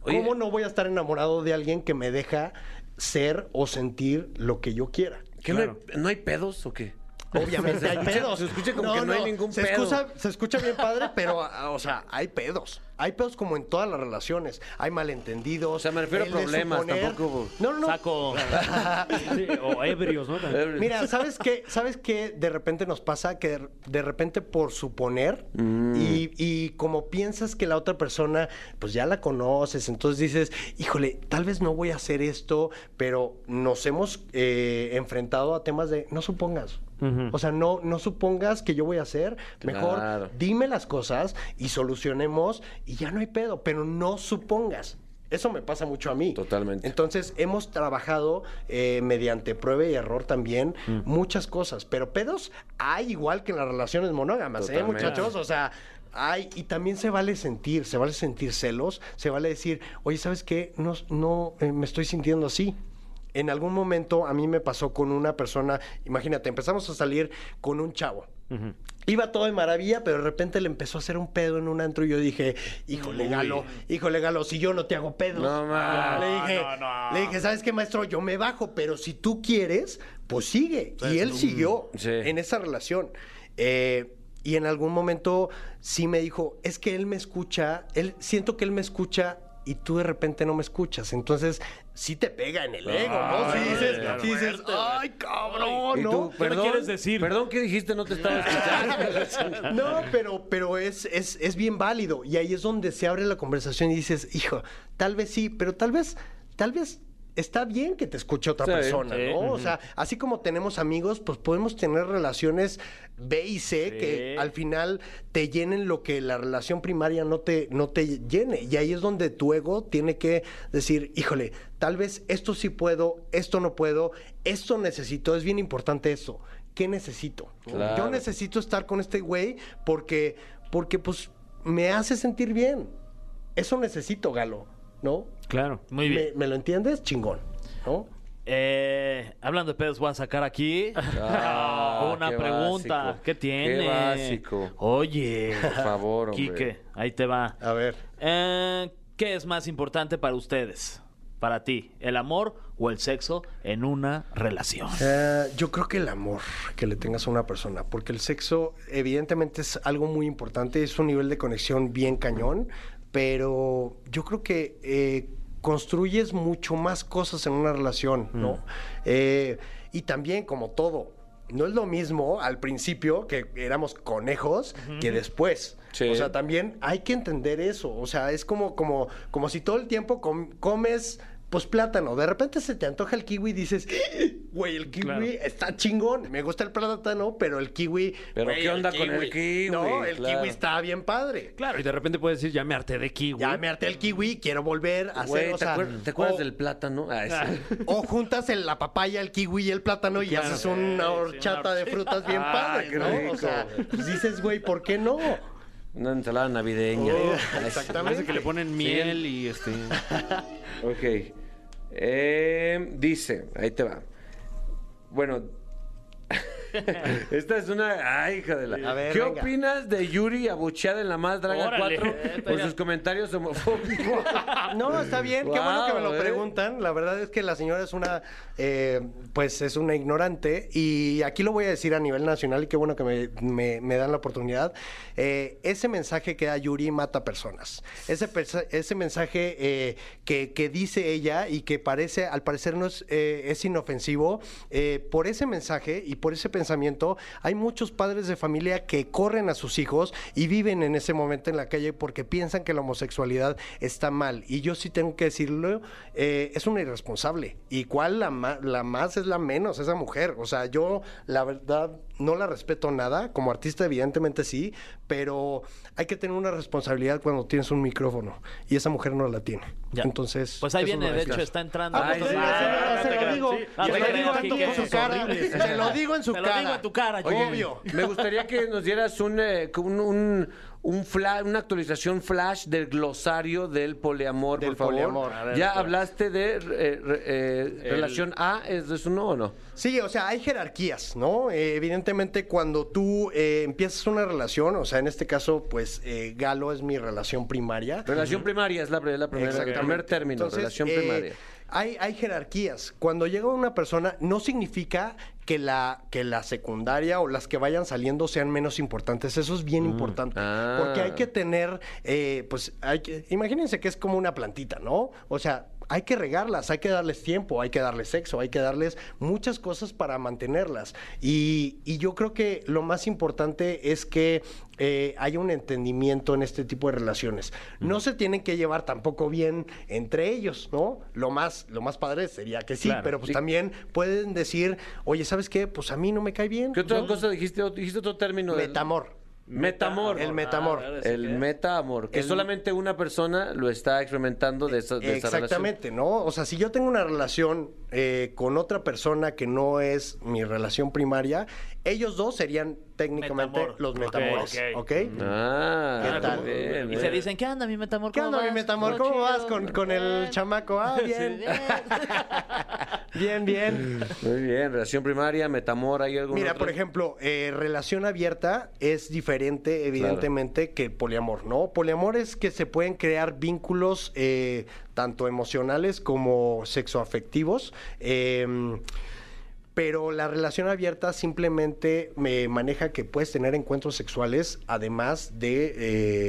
Oye. ¿Cómo no voy a estar enamorado de alguien que me deja ser o sentir lo que yo quiera? ¿Qué, no, hay, ¿No hay pedos o qué? Obviamente hay escucha- pedos. se escucha como que no hay ningún se pedo. Escucha, se escucha bien padre, pero, ah, o sea, hay pedos. Hay pedos como en todas las relaciones. Hay malentendidos. O sea, me refiero a problemas, tampoco- No, no, no. Saco. Sí, o ebrios, ¿no? Mira, ¿sabes qué? ¿Sabes qué de repente nos pasa? Que de, repente por suponer y, y como piensas que la otra persona, pues ya la conoces, entonces dices, híjole, tal vez no voy a hacer esto, pero nos hemos eh, enfrentado a temas de no supongas. O sea, no, no supongas que yo voy a hacer. Mejor Claro. dime las cosas y solucionemos y ya no hay pedo, pero no supongas. Eso me pasa mucho a mí. Totalmente. Entonces, hemos trabajado eh, mediante prueba y error también Mm. muchas cosas, pero pedos hay igual que en las relaciones monógamas, ¿eh, Totalmente. muchachos? O sea, hay, y también se vale sentir, se vale sentir celos, se vale decir, oye, ¿sabes qué? No, no eh, me estoy sintiendo así. En algún momento a mí me pasó con una persona, imagínate, empezamos a salir con un chavo. Iba todo de maravilla, pero de repente le empezó a hacer un pedo en un antro y yo dije, híjole, Galo, híjole, Galo, si yo no te hago pedos. No, ma. le dije, le dije, ¿sabes qué, maestro? Yo me bajo, pero si tú quieres, pues sigue. Y él siguió Sí. en esa relación. Eh, y en algún momento sí me dijo, es que él me escucha, él siento que él me escucha y tú de repente no me escuchas. Entonces, sí te pega en el ego, ¿no? Sí dices, sí dices, ay, cabrón, ¿Y ¿no? tú, ¿Qué me quieres decir? Perdón, ¿qué dijiste? No te estaba escuchando. No, pero, pero es, es, es bien válido. Y ahí es donde se abre la conversación y dices, hijo, tal vez sí, pero tal vez, tal vez está bien que te escuche otra Sí, persona, sí. ¿no? O sea, así como tenemos amigos, pues podemos tener relaciones B y C Sí. que al final te llenen lo que la relación primaria no te, no te llene. Y ahí es donde tu ego tiene que decir, híjole, tal vez esto sí puedo, esto no puedo, esto necesito, es bien importante eso. ¿Qué necesito? Claro. Yo necesito estar con este güey porque, porque pues me hace sentir bien. Eso necesito, Galo, ¿no? Claro. Muy bien. ¿Me, me lo entiendes? Chingón, ¿no? Eh, hablando de pedos, voy a sacar aquí Ah, una qué pregunta. básico. ¿Qué tiene? Qué básico. Oye, Por favor, hombre. Quique, ahí te va. A ver. Eh, ¿Qué es más importante para ustedes? Para ti, ¿el amor o el sexo en una relación? Eh, yo creo que el amor que le tengas a una persona, porque el sexo evidentemente es algo muy importante, es un nivel de conexión bien cañón, pero yo creo que eh, construyes mucho más cosas en una relación, ¿no? Eh, y también como todo, no es lo mismo al principio que éramos conejos que después. Sí. O sea, también hay que entender eso. O sea, es como, como, como si todo el tiempo com- comes pues plátano. De repente se te antoja el kiwi y dices, güey, el kiwi Claro. está chingón. Me gusta el plátano, pero el kiwi. Pero, güey, ¿qué onda con el kiwi? No, el Claro. kiwi está bien padre. Claro, y de repente puedes decir, ya me harté de kiwi. Ya me harté el kiwi, quiero volver a Güey, hacer. o ¿te, sea, acuer- te acuerdas o- del plátano? Ah, ese. O juntas el- la papaya, el kiwi y el plátano y Claro. haces una horchata de frutas bien Ah, padre, ¿no? O rico. sea, pues dices, güey, ¿por qué no? Una ensalada navideña. exactamente. Parece que le ponen miel y este. Ok. Eh, dice, ahí te va. Bueno, Esta es una. Ay, hija de la. A ver, ¿Qué venga. opinas de Yuri abucheada en la más draga Órale. 4 por sus comentarios homofóbicos? No, está bien, qué bueno que me lo ¿eh? preguntan. La verdad es que la señora es una, eh, pues es una ignorante y aquí lo voy a decir a nivel nacional y qué bueno que me, me- me dan la oportunidad. Eh, ese mensaje que da Yuri mata personas. Ese, persa- ese mensaje eh, que, que dice ella y que parece, al parecer no es, eh, es inofensivo, eh, por ese mensaje y por ese pensamiento hay muchos padres de familia que corren a sus hijos y viven en ese momento en la calle porque piensan que la homosexualidad está mal. Y yo sí tengo que decirlo, eh, es una irresponsable. ¿Y cuál la, la más es la menos, esa mujer? O sea, yo la verdad no la respeto nada, como artista evidentemente sí, pero hay que tener una responsabilidad cuando tienes un micrófono y esa mujer no la tiene. Ya. Entonces... Pues ahí viene, de hecho, está entrando. Ah, pues, Ay, se- Ah, se lo digo, sí. se lo digo en su cara, se lo digo en su Te lo cara. digo en tu cara. Obvio. Me gustaría que nos dieras un, eh, un, un, un fla- una actualización flash del glosario del poliamor, Del por favor. poliamor. Ver, ya hablaste de eh, re- eh, relación A, ¿es de eso no o no? Sí, o sea, hay jerarquías, ¿no? Eh, evidentemente, cuando tú eh, empiezas una relación, o sea, en este caso, pues eh, Galo es mi relación primaria. Relación primaria es la, pri- la primera, el primer término, Entonces, relación primaria. Hay, hay jerarquías. Cuando llega una persona, no significa que la, que la secundaria o las que vayan saliendo sean menos importantes. Eso es bien importante. Ah. Porque hay que tener, eh, pues, hay que, imagínense que es como una plantita, ¿no? O sea, hay que regarlas, hay que darles tiempo, hay que darles sexo, hay que darles muchas cosas para mantenerlas. Y, y yo creo que lo más importante es que eh, haya un entendimiento en este tipo de relaciones. No se tienen que llevar tampoco bien entre ellos, ¿no? Lo más, lo más padre sería que sí, Claro, pero pues sí. también pueden decir, oye, ¿sabes qué? Pues a mí no me cae bien. ¿Qué otra ¿no? cosa dijiste? Dijiste otro término. Metamor. Metamor. El metamor. Ah, a ver, ¿eso El qué? metaamor. Que El- solamente una persona lo está experimentando de esa, de esa relación. Exactamente, ¿no? O sea, si yo tengo una relación eh, con otra persona que no es mi relación primaria, ellos dos serían técnicamente Metamor. los metamores, ok. ¿ok? Ah, ¿Qué tal? bien, Y eh. se dicen, ¿qué onda, mi metamor? ¿Qué ¿Cómo onda, mi metamor? ¿Todo ¿Cómo vas con, con el Bien. chamaco? Ah, bien. bien, bien. Muy bien, relación primaria, metamor, ¿hay algún Mira, otro? por ejemplo, eh, relación abierta es diferente, evidentemente, que poliamor, ¿no? Poliamor es que se pueden crear vínculos eh, tanto emocionales como sexoafectivos. em, pero la relación abierta simplemente me maneja que puedes tener encuentros sexuales además de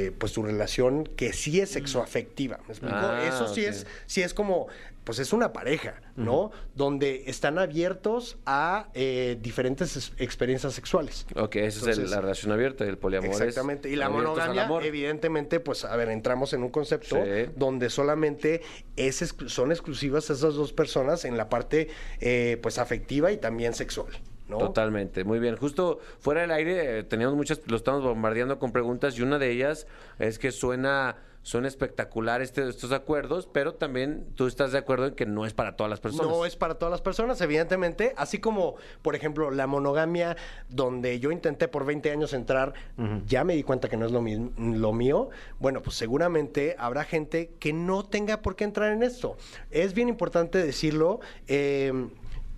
eh, pues tu relación que sí es sexoafectiva. ¿Me explico? Ah, Eso sí es, sí es como, pues es una pareja, ¿no? Donde están abiertos a eh, diferentes es- experiencias sexuales. Ok, esa es el- la relación abierta, el poliamor Exactamente. Y la monogamia, evidentemente, pues, a ver, entramos en un concepto Sí. donde solamente es son exclusivas esas dos personas en la parte, eh, pues, afectiva y también sexual, ¿no? Totalmente, muy bien. Justo fuera del aire eh, teníamos muchas, lo estamos bombardeando con preguntas y una de ellas es que suena, suena espectacular este, estos acuerdos, pero también tú estás de acuerdo en que no es para todas las personas. No es para todas las personas, evidentemente. Así como, por ejemplo, la monogamia, donde yo intenté por 20 años entrar, ya me di cuenta que no es lo, mi- lo mío. Bueno, pues seguramente habrá gente que no tenga por qué entrar en esto. Es bien importante decirlo. eh,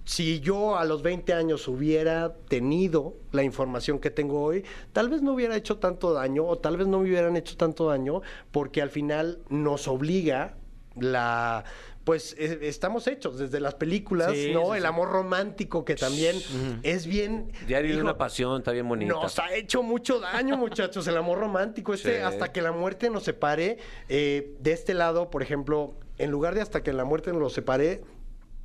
si yo a los 20 años hubiera tenido la información que tengo hoy, tal vez no hubiera hecho tanto daño o tal vez no me hubieran hecho tanto daño porque al final nos obliga la pues eh, estamos hechos desde las películas, Sí, ¿no? sí, El amor romántico que también es bien Diario de una pasión, está bien bonita. nos ha hecho mucho daño, muchachos, el amor romántico. Este, Sí. hasta que la muerte nos separe. eh, de este lado, por ejemplo, en lugar de hasta que la muerte nos separe,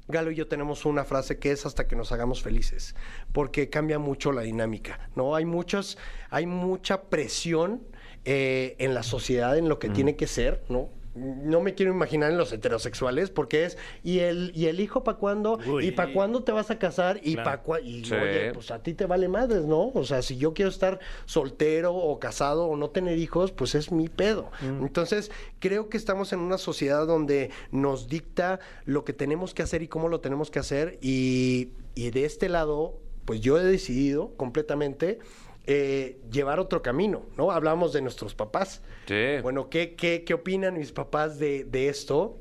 Galo y yo tenemos una frase que es hasta que nos hagamos felices, porque cambia mucho la dinámica, ¿no? Hay muchos, hay mucha presión eh, en la sociedad en lo que tiene que ser, ¿no? No me quiero imaginar en los heterosexuales, porque es, ¿y el, y el hijo para cuándo? Uy. ¿Y para cuándo te vas a casar? ¿Y Claro. para cuándo? Y Sí. oye, pues a ti te vale madres, ¿no? O sea, si yo quiero estar soltero o casado o no tener hijos, pues es mi pedo. Entonces, creo que estamos en una sociedad donde nos dicta lo que tenemos que hacer y cómo lo tenemos que hacer. Y, y de este lado, pues yo he decidido completamente eh, llevar otro camino, ¿no? Hablamos de nuestros papás. Sí. Bueno, ¿qué, qué, qué opinan mis papás de, de esto?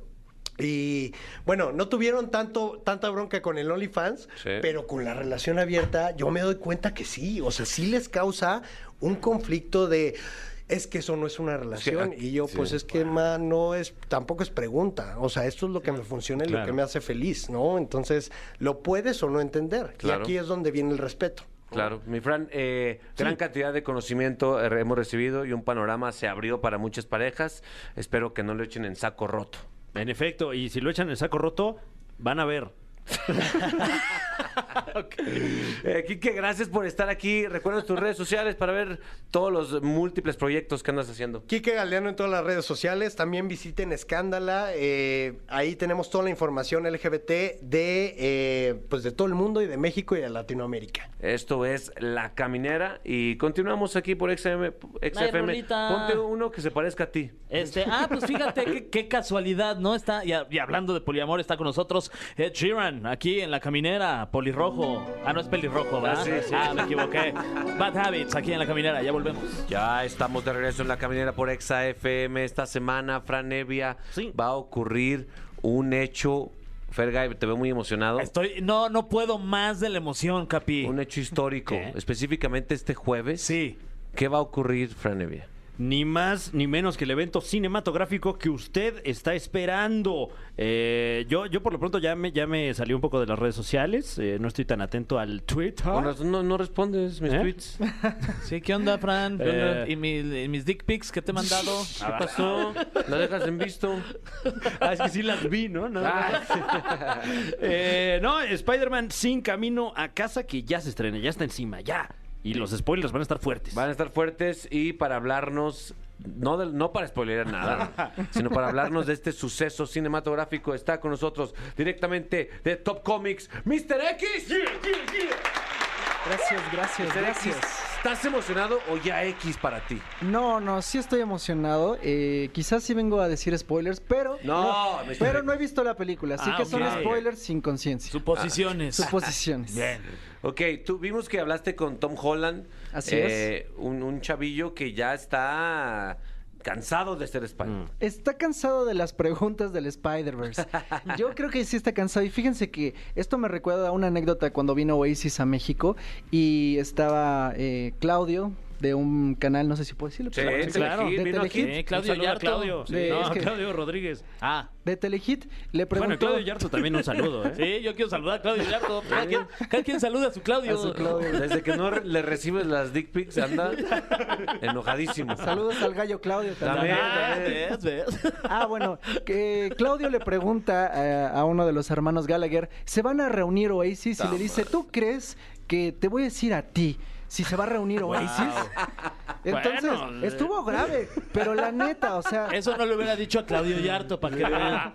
Y bueno, no tuvieron tanto, tanta bronca con el OnlyFans, Sí. pero con la relación abierta yo me doy cuenta que sí. O sea, sí les causa un conflicto de. Es que eso no es una relación. y yo, sí. pues es que ma, no es, tampoco es pregunta. O sea, esto es lo que me funciona y lo que me hace feliz, ¿no? Entonces, ¿lo puedes o no entender? Claro. Y aquí es donde viene el respeto. Claro, mi Fran, eh, gran cantidad de conocimiento eh, hemos recibido y un panorama se abrió para muchas parejas. Espero que no lo echen en saco roto. En efecto, y si lo echan en saco roto, van a ver. Eh, Quique, gracias por estar aquí. Recuerda tus redes sociales para ver todos los múltiples proyectos que andas haciendo. Quique Galeano en todas las redes sociales. También visiten Escándala. eh, ahí tenemos toda la información LGBT de, eh, pues de todo el mundo y de México y de Latinoamérica. Esto es La Caminera y continuamos aquí por XM, XFM. Ponte uno que se parezca a ti. Este, ah, pues fíjate qué, qué casualidad, ¿no? Está, y, a- y hablando de poliamor, está con nosotros Ed Sheeran, aquí en la caminera, polirrojo. Ah, no es pelirrojo, ¿verdad? Ah, sí, sí. Ah, me equivoqué. Bad Habits, aquí en la caminera, ya volvemos. Ya estamos de regreso en La Caminera por XFM. Esta semana, Fran Nevia, Sí. va a ocurrir un hecho. Fergay, te veo muy emocionado. Estoy, no, no puedo más de la emoción, Capi. Un hecho histórico, ¿Qué? específicamente este jueves. Sí. ¿Qué va a ocurrir, Fran Evia? Ni más ni menos que el evento cinematográfico que usted está esperando. Eh, yo, yo por lo pronto ya me, ya me salí un poco de las redes sociales. eh, no estoy tan atento al Twitter. Bueno, no, no respondes mis ¿Eh? tweets. Sí, ¿qué onda, Fran? ¿Qué onda? Eh. ¿Y, mi- y mis dick pics que te he mandado? ¿Qué pasó? ¿La dejas en visto? Ah, es que sí las vi, ¿no? Nada más. Eh, no, Spider-Man sin camino a casa que ya se estrena, ya está encima, ya. Y los spoilers van a estar fuertes. Van a estar fuertes y para hablarnos, no, no para spoilear nada, sino para hablarnos de este suceso cinematográfico, está con nosotros directamente de Top Comics, Mr. X. Gracias, gracias, Mr. X, gracias. ¿estás emocionado o ya X para ti? No, no, sí estoy emocionado. Eh, quizás sí vengo a decir spoilers, pero No, pero no he visto la película, así Ah, que son spoilers sin conciencia. Suposiciones. Suposiciones. Bien. Ok, tú vimos que hablaste con Tom Holland. Así es. Un, un chavillo que ya está cansado de ser Spider. Mm. Está cansado de las preguntas del Spider-Verse. Yo creo que sí está cansado. Y fíjense que esto me recuerda a una anécdota cuando vino Oasis a México y estaba eh, Claudio de un canal, no sé si puedo decirlo. Sí, pero- claro. de vino aquí. Telehit. Sí, Claudio a Yarto. Claudio. De- no, es que- Claudio Rodríguez. Ah. De Telehit le preguntó... Bueno, Claudio Yarto también un saludo, ¿eh? Sí, yo quiero saludar a Claudio Yarto. Cada quien, cada quien saluda a su Claudio. A su Claudio. Desde que no le recibes las dick pics anda enojadísimo. Saludos al gallo Claudio también. También. Ah, ¿ves? ¿ves? Ah, bueno, que Claudio le pregunta eh, a uno de los hermanos Gallagher, ¿se van a reunir Oasis? Y le dice, ¿tú crees que te voy a decir a ti si se va a reunir Oasis? Entonces, Bueno, estuvo grave, pero la neta, o sea... Eso no le hubiera dicho a Claudio Yarto para que vean.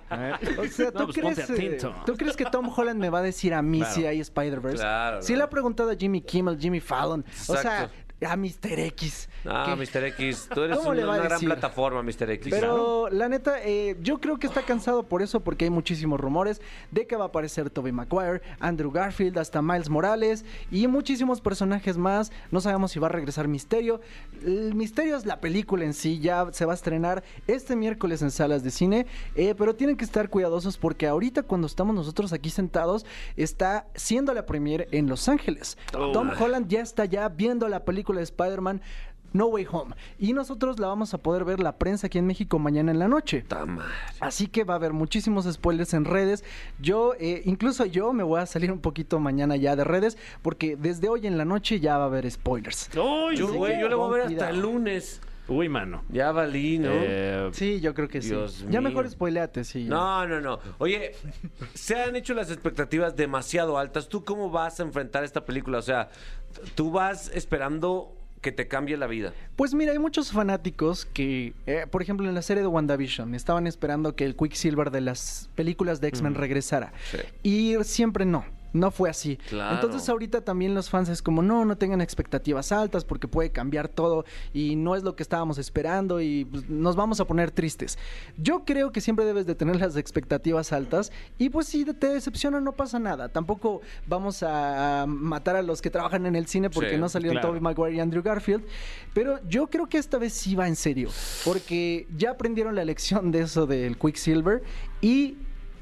O sea, ¿tú, No, pues ponte crees, eh, atento. ¿tú crees que Tom Holland me va a decir a mí si hay Spider-Verse? Claro, Sí claro. le ha preguntado a Jimmy Kimmel, Jimmy Fallon, o sea, Exacto. A Mr. X. Ah, que- Mr. X, tú eres ¿Cómo una, gran plataforma, Mr. X. Pero la neta, eh, yo creo que está cansado por eso, porque hay muchísimos rumores de que va a aparecer Tobey Maguire, Andrew Garfield, hasta Miles Morales y muchísimos personajes más. No sabemos si va a regresar Misterio. El Misterio es la película en sí, ya se va a estrenar este miércoles en salas de cine, eh, pero tienen que estar cuidadosos porque ahorita cuando estamos nosotros aquí sentados está siendo la premiere en Los Ángeles. Tom Holland ya está ya viendo la película de Spider-Man. No Way Home. Y nosotros la vamos a poder ver la prensa aquí en México mañana en la noche. Así que va a haber muchísimos spoilers en redes. Yo, eh, incluso yo me voy a salir un poquito mañana ya de redes, porque desde hoy en la noche ya va a haber spoilers. Yo, Así güey, que yo le voy a ver hasta el lunes. Uy, mano. Ya valí, ¿no? Eh, Sí, yo creo que sí. Dios ya mío. mejor spoileate, sí. No, no, no. Oye, se han hecho las expectativas demasiado altas. ¿Tú cómo vas a enfrentar esta película? O sea, tú vas esperando que te cambie la vida. Pues mira, hay muchos fanáticos que, eh, por ejemplo, en la serie de WandaVision, estaban esperando que el Quicksilver de las películas de X-Men regresara. Sí. Y siempre no. No fue así. Claro. Entonces ahorita también los fans es como, no, no tengan expectativas altas porque puede cambiar todo y no es lo que estábamos esperando y pues, nos vamos a poner tristes. Yo creo que siempre debes de tener las expectativas altas y pues si te decepciona no pasa nada. Tampoco vamos a matar a los que trabajan en el cine porque Sí, no salieron claro. Tobey Maguire y Andrew Garfield. Pero yo creo que esta vez sí va en serio porque ya aprendieron la lección de eso del Quicksilver y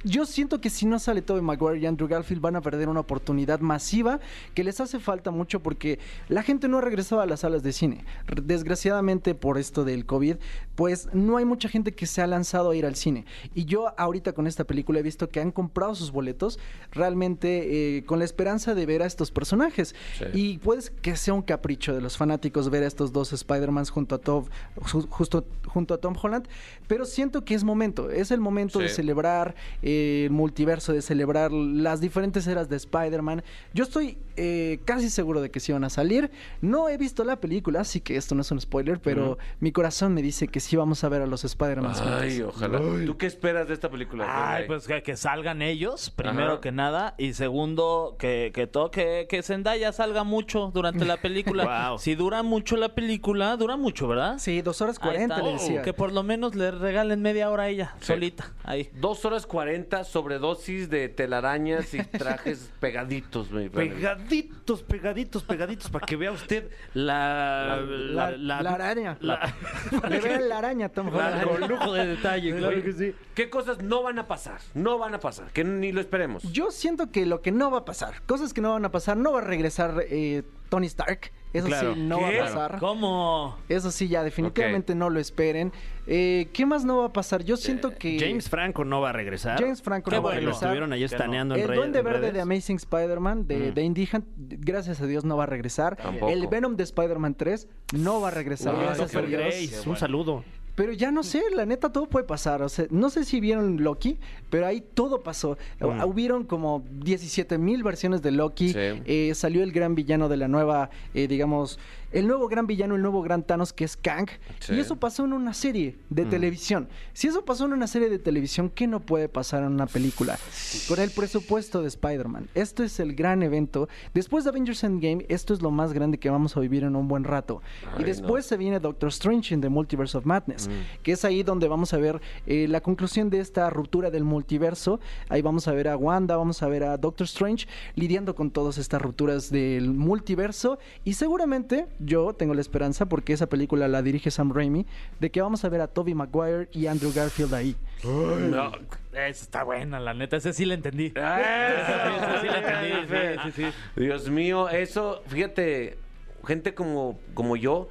yo siento que si no sale Tobey Maguire y Andrew Garfield van a perder una oportunidad masiva que les hace falta mucho porque la gente no ha regresado a las salas de cine. Desgraciadamente por esto del COVID, pues no hay mucha gente que se ha lanzado a ir al cine. Y yo ahorita con esta película he visto que han comprado sus boletos realmente eh, con la esperanza de ver a estos personajes. Sí. Y puede que sea un capricho de los fanáticos ver a estos dos Spider-Mans junto a Tom, ju- justo junto a Tom Holland, pero siento que es momento, es el momento de celebrar eh, el multiverso, de celebrar las diferentes eras de Spider-Man. Yo estoy eh, casi seguro de que sí van a salir. No he visto la película, así que esto no es un spoiler, pero mi corazón me dice que sí vamos a ver a los Spider-Man. Ay, ojalá. ¿Tú qué esperas de esta película? Ay, pues que, que salgan ellos, primero Ajá. que nada, y segundo, que, que, to- que, que Zendaya salga mucho durante la película. Guau. Si dura mucho la película, dura mucho, ¿verdad? Sí, dos horas cuarenta le decía. Que por lo menos le regalen media hora a ella, Sí. solita, ahí. Dos horas cuarenta sobredosis de telarañas y trajes pegaditos. Pegaditos, pegaditos, pegaditos, para que vea usted la... La, la araña. la- Le vean la araña, Tom la- Holland. con lujo de detalle, claro que sí. ¿Qué cosas no van a pasar? No van a pasar, que ni lo esperemos. Yo siento que lo que no va a pasar, cosas que no van a pasar, no va a regresar eh, Tony Stark. Eso Claro. sí, no ¿Qué? va a pasar. ¿Cómo? Eso sí, ya definitivamente no lo esperen. Eh, ¿Qué más no va a pasar? Yo siento que... James Franco no va a regresar. James Franco Qué no va a. Lo regresar. estuvieron ahí estaneando en El Duende en Verde redes. de Amazing Spider-Man de, Mm. de Hunt, gracias a Dios no va a regresar. Tampoco. El Venom de Spider-Man 3 no va a regresar, gracias a. Dios. Grace, un saludo. Pero ya no sé, la neta todo puede pasar. O sea, no sé si vieron Loki, pero ahí todo pasó. Mm. Hubieron como 17 mil versiones de Loki. Sí. Eh, salió el gran villano de la nueva, eh, digamos, el nuevo gran villano, el nuevo gran Thanos que es Kang. Sí. Y eso pasó en una serie de Mm. televisión. Si eso pasó en una serie de televisión, ¿qué no puede pasar en una película? Con el presupuesto de Spider-Man. Esto es el gran evento. Después de Avengers Endgame, esto es lo más grande que vamos a vivir en un buen rato. Ay, y después se viene Doctor Strange in the Multiverse of Madness, que es ahí donde vamos a ver eh, la conclusión de esta ruptura del multiverso. Ahí vamos a ver a Wanda, vamos a ver a Doctor Strange lidiando con todas estas rupturas del multiverso. Y seguramente yo tengo la esperanza, porque esa película la dirige Sam Raimi, de que vamos a ver a Tobey Maguire y Andrew Garfield ahí. No. Esa está buena, la neta, ese sí la entendí. Esa sí la entendí, Fer. sí, sí, sí. Dios mío, eso, fíjate, gente como, como yo,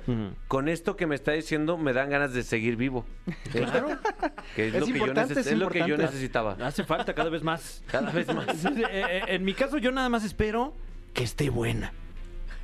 con esto que me está diciendo, me dan ganas de seguir vivo. Claro. Que es, Es lo, que yo, es es lo que yo necesitaba. Hace falta cada vez más. Cada vez más. Eh, eh, en mi caso, yo nada más espero que esté buena.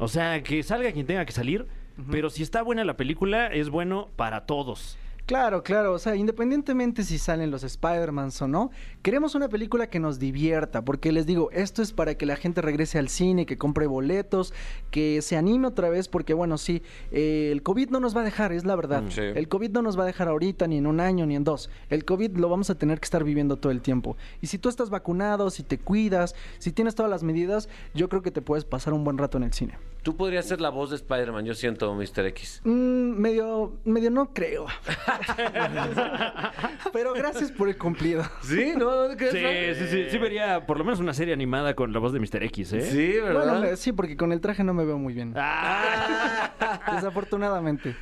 O sea, que salga quien tenga que salir. Pero si está buena la película, es bueno para todos. Claro, claro, o sea, independientemente si salen los Spider-Mans o no, queremos una película que nos divierta, porque les digo, esto es para que la gente regrese al cine, que compre boletos, que se anime otra vez, porque bueno, sí, eh, el COVID no nos va a dejar, es la verdad. Mm, sí. El COVID no nos va a dejar ahorita, ni en un año, ni en dos. El COVID lo vamos a tener que estar viviendo todo el tiempo. Y si tú estás vacunado, si te cuidas, si tienes todas las medidas, yo creo que te puedes pasar un buen rato en el cine. Tú podrías ser la voz de Spider-Man, yo siento, Mr. X. Mm, medio, medio no creo. Pero gracias por el cumplido. ¿Sí? ¿No? ¿No crees, Sí, sí, sí. Sí vería por lo menos una serie animada con la voz de Mr. X, ¿eh? Sí, ¿verdad? Bueno, sí, porque con el traje no me veo muy bien. Ah, Desafortunadamente.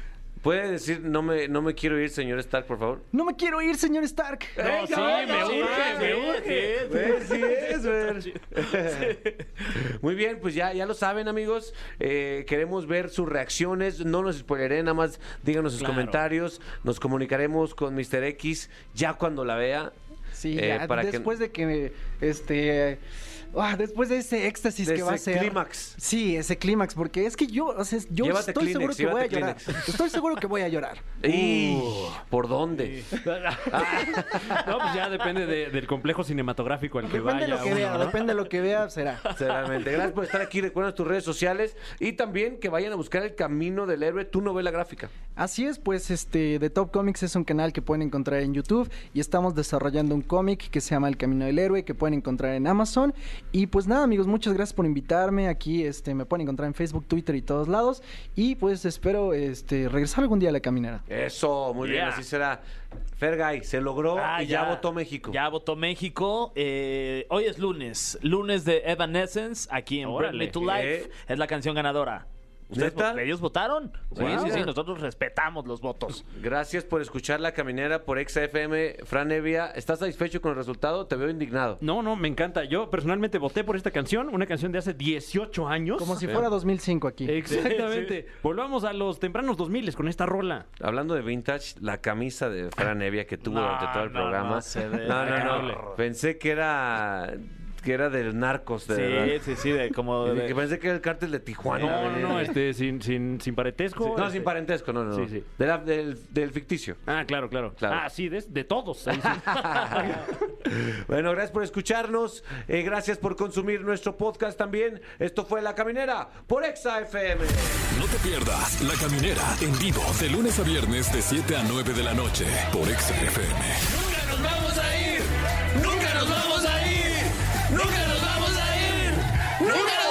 ¿Puede decir, no me, no me quiero ir, señor Stark, por favor? No me quiero ir, señor Stark. No, sí, me urge, me urge. Sí es, güey. Muy bien, pues ya, ya lo saben, amigos. Eh, queremos ver sus reacciones. No nos spoileré, nada más díganos sus Claro. comentarios. Nos comunicaremos con Mr. X ya cuando la vea. Sí, Eh, ya, para que- después de que este ah, después de ese éxtasis De que va a ese ser. clímax. Sí, ese clímax, porque es que yo, o sea, yo Llévate estoy seguro que voy a llorar. Kleenex. Estoy seguro que voy a llorar. ¿Y por dónde? No, pues ya depende de- del complejo cinematográfico al que Depende vaya lo que uno, vea, ¿no? depende de lo que vea, será. Sinceramente. Gracias por estar aquí. Recuerda tus redes sociales y también que vayan a buscar El Camino del Héroe, tu novela gráfica. Así es, pues este The Top Comics es un canal que pueden encontrar en YouTube y estamos desarrollando un cómic que se llama El Camino del Héroe que pueden encontrar en Amazon y pues nada amigos, muchas gracias por invitarme aquí, este me pueden encontrar en Facebook, Twitter y todos lados y pues espero este regresar algún día a la caminera. Eso, muy bien, así será. Fergay, se logró Ah, y ya, votó México. Ya votó México. Eh, hoy es lunes. Lunes de Evanescence aquí en Me to Life. Eh. Es la canción ganadora. Ustedes ¿Neta? ellos votaron. Sí, Wow. sí, sí, nosotros respetamos los votos. Gracias por escuchar La Caminera por XFM. Fran Evia, ¿estás satisfecho con el resultado? Te veo indignado. No, no, me encanta. Yo personalmente voté por esta canción, una canción de hace 18 años. Como si fuera 2005 aquí. Exactamente. Volvamos a los tempranos 2000 con esta rola. Hablando de vintage, la camisa de Fran Evia que tuvo No, durante todo el no, programa. no se ve no, no. Pensé que era que era del narcos, de Sí, verdad. sí, sí, de como de- que pensé que era el cártel de Tijuana. No, no, no, este, sin, sin, sin parentesco. No, este. sin parentesco, no, no. no. Sí, sí. De la- del, del ficticio. Ah, claro, claro. Claro. Ah, sí, de, de todos. ahí sí. Bueno, gracias por escucharnos. eh, gracias por consumir nuestro podcast también. Esto fue La Caminera por Exa FM. No te pierdas La Caminera en vivo de lunes a viernes de 7 a 9 de la noche por Exa FM. ¡Nunca nos vamos a ir! We're gonna